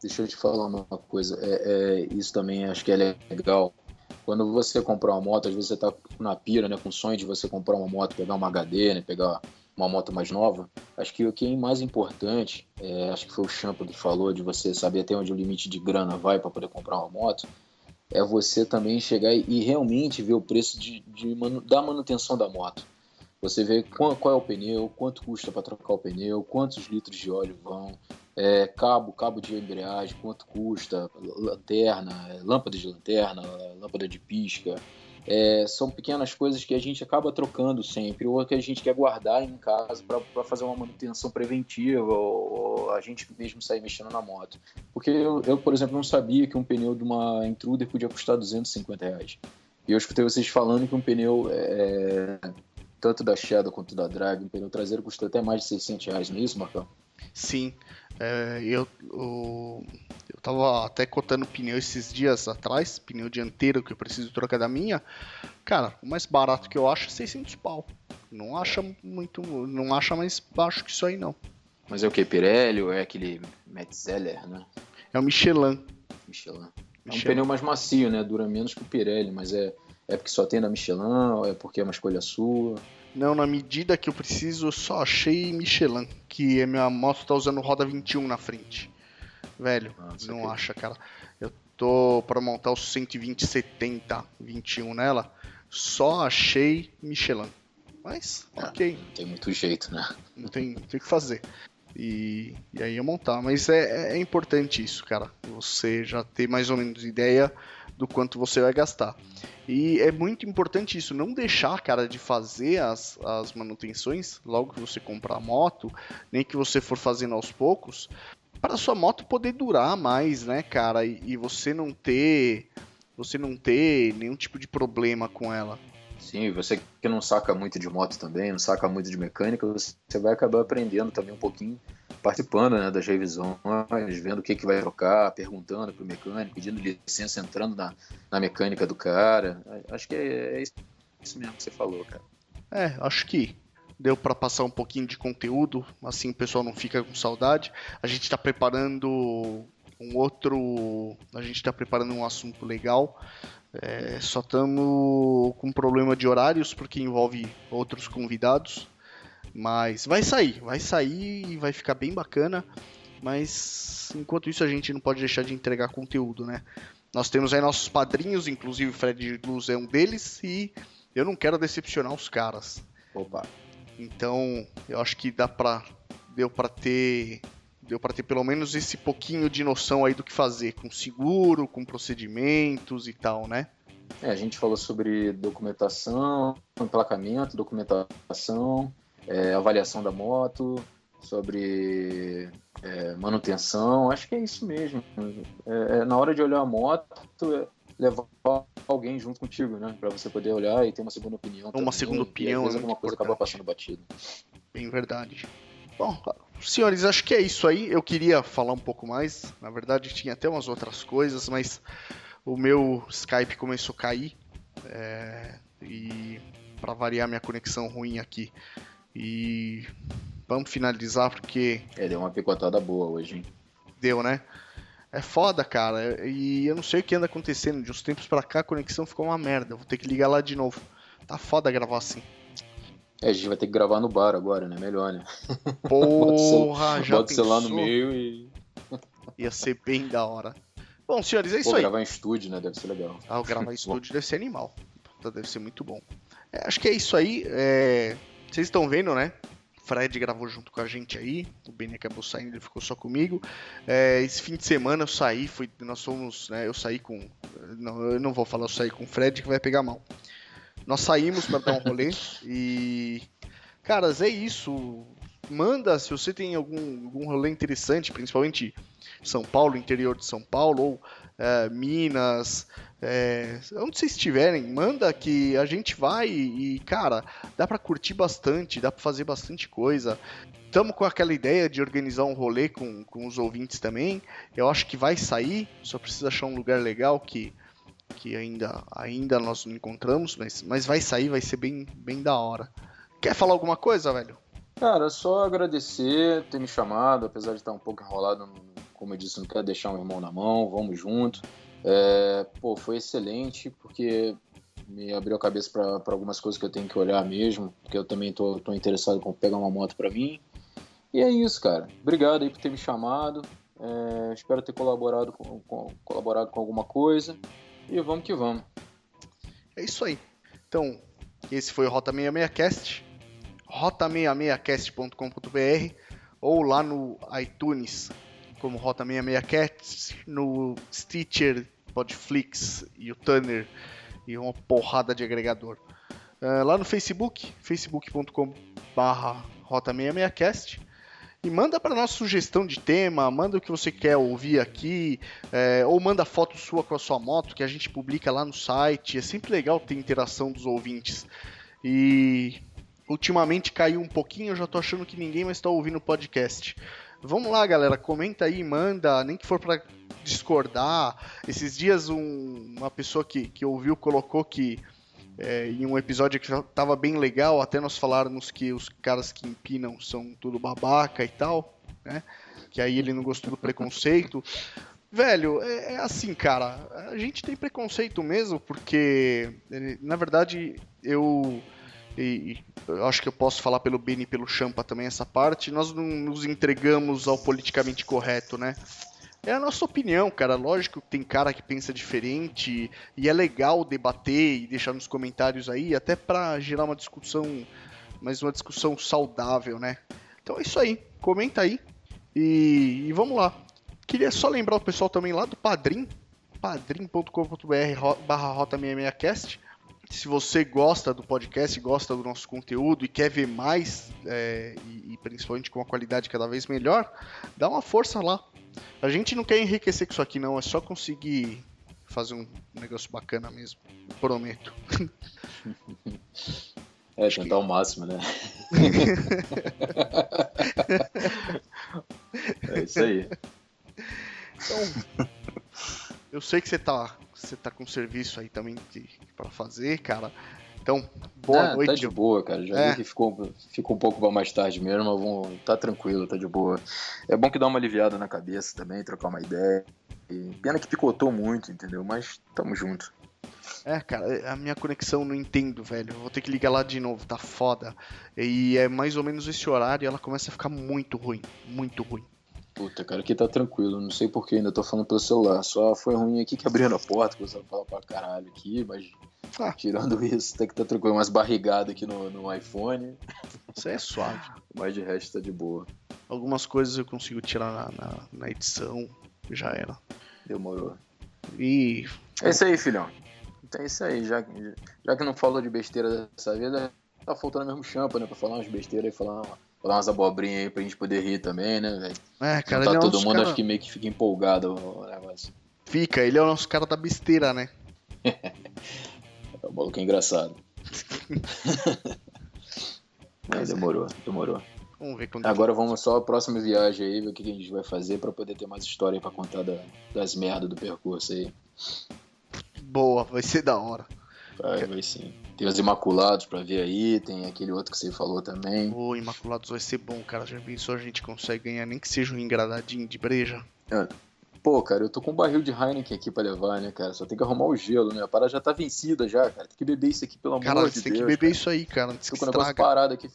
Deixa eu te falar uma coisa. É, é, isso também acho que é legal. Quando você comprar uma moto, às vezes você tá na pira, né? Com sonho de você comprar uma moto, pegar uma HD, né? Pegar uma moto mais nova. Acho que o que é mais importante, é, acho que foi o Champa que falou, de você saber até onde o limite de grana vai para poder comprar uma moto, é você também chegar e, e realmente ver o preço de, de manu- da manutenção da moto. Você vê qual, qual é o pneu, quanto custa para trocar o pneu, quantos litros de óleo vão, é, cabo, cabo de embreagem, quanto custa, lanterna, é, lâmpada de lanterna, lâmpada de pisca. É, são pequenas coisas que a gente acaba trocando sempre, ou que a gente quer guardar em casa para fazer uma manutenção preventiva, ou, ou a gente mesmo sair mexendo na moto. Porque eu, eu, por exemplo, não sabia que um pneu de uma Intruder podia custar 250 reais. E eu escutei vocês falando que um pneu, é, tanto da Shadow quanto da Drag, um pneu traseiro custa até mais de 600 reais, não é isso, Marcão? Sim. É, eu, o- eu tava até cotando pneu esses dias atrás, pneu dianteiro que eu preciso trocar da minha. Cara, o mais barato que eu acho é 600 pau. Não acha muito. Não acha mais baixo que isso aí, não. Mas é o que? Pirelli ou é aquele Metzeler, né? É o Michelin. Michelin. É um pneu mais macio, né? Dura menos que o Pirelli, mas é, é porque só tem da Michelin ou é porque é uma escolha sua? Não, na medida que eu preciso, eu só achei Michelin, que a minha moto tá usando roda 21 na frente. Velho, ah, não acha, cara. Eu tô para montar o 120 70 21 nela, só achei Michelin. Mas, ah, ok. Não tem muito jeito, né? Não tem, tem que fazer. E, e aí eu montar. Mas é, é importante isso, cara. Você já ter mais ou menos ideia do quanto você vai gastar. E é muito importante isso, não deixar, cara, de fazer as, as manutenções logo que você comprar a moto, nem que você for fazendo aos poucos, para sua moto poder durar mais, né, cara, e, e você não ter você não ter nenhum tipo de problema com ela. Sim, você que não saca muito de moto também, não saca muito de mecânica, você vai acabar aprendendo também um pouquinho, participando né, das revisões, vendo o que, que vai trocar, perguntando para o mecânico, pedindo licença, entrando na, na mecânica do cara. Acho que é, é isso mesmo que você falou, cara. É, acho que deu para passar um pouquinho de conteúdo, assim o pessoal não fica com saudade. A gente está preparando um outro. A gente está preparando um assunto legal é, só estamos com problema de horários porque envolve outros convidados. Mas vai sair, vai sair e vai ficar bem bacana. Mas enquanto isso a gente não pode deixar de entregar conteúdo, né? Nós temos aí nossos padrinhos, inclusive o Fred Luz é um deles, e eu não quero decepcionar os caras. Opa. Então, eu acho que dá pra. Deu pra ter deu para ter pelo menos esse pouquinho de noção aí do que fazer com seguro, com procedimentos e tal, né? É, a gente falou sobre documentação, emplacamento, documentação, é, avaliação da moto, sobre é, manutenção, acho que é isso mesmo. É, é na hora de olhar a moto, é levar alguém junto contigo, né? Para você poder olhar e ter uma segunda opinião. Uma também, segunda opinião. E às vezes alguma coisa acaba passando batido. Bem verdade. Bom, senhores, acho que é isso aí. Eu queria falar um pouco mais. Na verdade, tinha até umas outras coisas, mas o meu Skype começou a cair. É, e para variar minha conexão ruim aqui. E vamos finalizar porque. É, deu uma picotada boa hoje, hein? Deu, né? É foda, cara. E eu não sei o que anda acontecendo. De uns tempos pra cá a conexão ficou uma merda. Vou ter que ligar lá de novo. Tá foda gravar assim. É, a gente vai ter que gravar no bar agora, né? Melhor, né? Porra, já Bota o celular no meio e... Ia ser bem da hora. Bom, senhores, é isso Pô, aí. gravar em estúdio, né? Deve ser legal. Ah, gravar em estúdio deve ser animal. Deve ser muito bom. É, acho que é isso aí. É... Vocês estão vendo, né? Fred gravou junto com a gente aí. O Benny acabou saindo, ele ficou só comigo. É, esse fim de semana eu saí, fui, nós fomos, né? Eu saí com. Não, eu não vou falar eu saí com o Fred que vai pegar mal. Nós saímos para dar um rolê e. Caras, é isso. Manda se você tem algum, algum rolê interessante, principalmente São Paulo, interior de São Paulo, ou é, Minas, é, onde vocês estiverem, manda que a gente vai e, cara, dá para curtir bastante, dá para fazer bastante coisa. Estamos com aquela ideia de organizar um rolê com, com os ouvintes também. Eu acho que vai sair, só precisa achar um lugar legal que que ainda, ainda nós não encontramos, mas, mas vai sair, vai ser bem, bem da hora. Quer falar alguma coisa, velho? Cara, só agradecer ter me chamado, apesar de estar um pouco enrolado, como eu disse, não quero deixar um irmão na mão, vamos junto. É, pô, foi excelente, porque me abriu a cabeça para algumas coisas que eu tenho que olhar mesmo, porque eu também tô, tô interessado em pegar uma moto para mim. E é isso, cara. Obrigado aí por ter me chamado. É, espero ter colaborado com, com, colaborado com alguma coisa. E vamos que vamos. É isso aí. Então, esse foi o Rota 66cast, rota66cast.com.br ou lá no iTunes como Rota 66cast, no Stitcher, Podflix e o Tanner e uma porrada de agregador. Uh, lá no Facebook, facebook.com barra Rota 66cast e manda para nossa sugestão de tema, manda o que você quer ouvir aqui, é, ou manda foto sua com a sua moto que a gente publica lá no site. É sempre legal ter interação dos ouvintes. E ultimamente caiu um pouquinho, eu já tô achando que ninguém mais está ouvindo o podcast. Vamos lá, galera, comenta aí, manda, nem que for para discordar. Esses dias um, uma pessoa que, que ouviu colocou que é, em um episódio que tava bem legal, até nós falarmos que os caras que empinam são tudo babaca e tal, né? Que aí ele não gostou do preconceito. Velho, é, é assim, cara. A gente tem preconceito mesmo, porque, na verdade, eu e, acho que eu posso falar pelo Beni e pelo Champa também essa parte, nós não nos entregamos ao politicamente correto, né? É a nossa opinião, cara. Lógico que tem cara que pensa diferente e é legal debater e deixar nos comentários aí, até para gerar uma discussão, mas uma discussão saudável, né? Então é isso aí. Comenta aí e, e vamos lá. Queria só lembrar o pessoal também lá do Padrim, padrim.com.br barra rota 66cast se você gosta do podcast, gosta do nosso conteúdo e quer ver mais, é, e, e, principalmente com uma qualidade cada vez melhor, dá uma força lá. A gente não quer enriquecer com isso aqui, não, é só conseguir fazer um negócio bacana mesmo. Prometo. É, tentar o máximo, né? é isso aí. Então, eu sei que você tá você tá com serviço aí também para fazer, cara. Então, boa ah, noite. Tá de boa, cara. Já é. vi que ficou, ficou um pouco mais tarde mesmo, mas vamos, tá tranquilo, tá de boa. É bom que dá uma aliviada na cabeça também, trocar uma ideia. E pena que picotou muito, entendeu? Mas tamo junto. É, cara, a minha conexão não entendo, velho. Vou ter que ligar lá de novo, tá foda. E é mais ou menos esse horário e ela começa a ficar muito ruim, muito ruim. Puta, cara, aqui tá tranquilo. Não sei porque ainda tô falando pelo celular. Só foi ruim aqui que abriram a porta, que você fala pra caralho aqui, mas ah. tirando isso, até que tá tranquilo. Umas barrigadas aqui no, no iPhone. Isso é suave. Mas de resto tá de boa. Algumas coisas eu consigo tirar na, na, na edição, já era. Demorou. E. É isso aí, filhão. Então é isso aí. Já, já que não falou de besteira dessa vida, tá faltando mesmo champa, né? Pra falar umas besteiras e falar Falar umas abobrinhas aí pra gente poder rir também, né, velho? É, cara, tá é todo mundo cara... acho que meio que fica empolgado o negócio. Fica, ele é o nosso cara da besteira, né? é o maluco é engraçado. Mas demorou, demorou. Vamos ver quando Agora vamos só a próxima viagem aí, ver o que a gente vai fazer pra poder ter mais história aí pra contar da, das merdas do percurso aí. Boa, vai ser da hora. Vai, vai sim. Tem os Imaculados pra ver aí, tem aquele outro que você falou também. O Imaculados vai ser bom, cara. Já pensou a gente consegue ganhar, nem que seja um engradadinho de breja? É. Pô, cara, eu tô com um barril de Heineken aqui pra levar, né, cara? Só tem que arrumar o gelo, né? A parada já tá vencida já, cara. Tem que beber isso aqui, pelo cara, amor de Deus. Cara, tem que beber cara. isso aí, cara. Antes tô com o negócio parado aqui.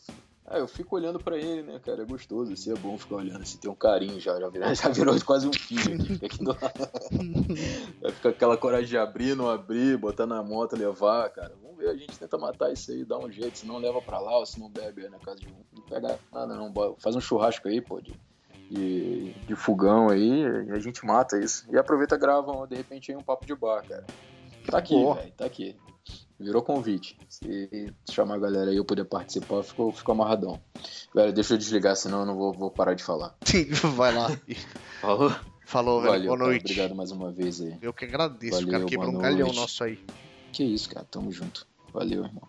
Ah, eu fico olhando pra ele, né, cara? É gostoso, assim, é bom ficar olhando, assim, tem um carinho já, já virou, já virou quase um filho aqui, fica aqui do Vai ficar aquela coragem de abrir, não abrir, botar na moto, levar, cara. Vamos ver, a gente tenta matar isso aí, dá um jeito, se não leva pra lá, ou se não bebe aí na casa de um. Não pega nada, não, faz um churrasco aí, pô, de, de, de fogão aí, e a gente mata isso. E aproveita e grava, de repente, aí um papo de bar, cara. Tá aqui, velho, tá aqui. Virou convite. Se chamar a galera aí eu poder participar, ficou, ficou amarradão. Galera, deixa eu desligar, senão eu não vou, vou parar de falar. Sim, vai lá. Falou? Falou, velho. Valeu, boa noite. Cara, obrigado mais uma vez aí. Eu que agradeço, Valeu, cara. Quebrou um galhão nosso aí. Que isso, cara. Tamo junto. Valeu, irmão.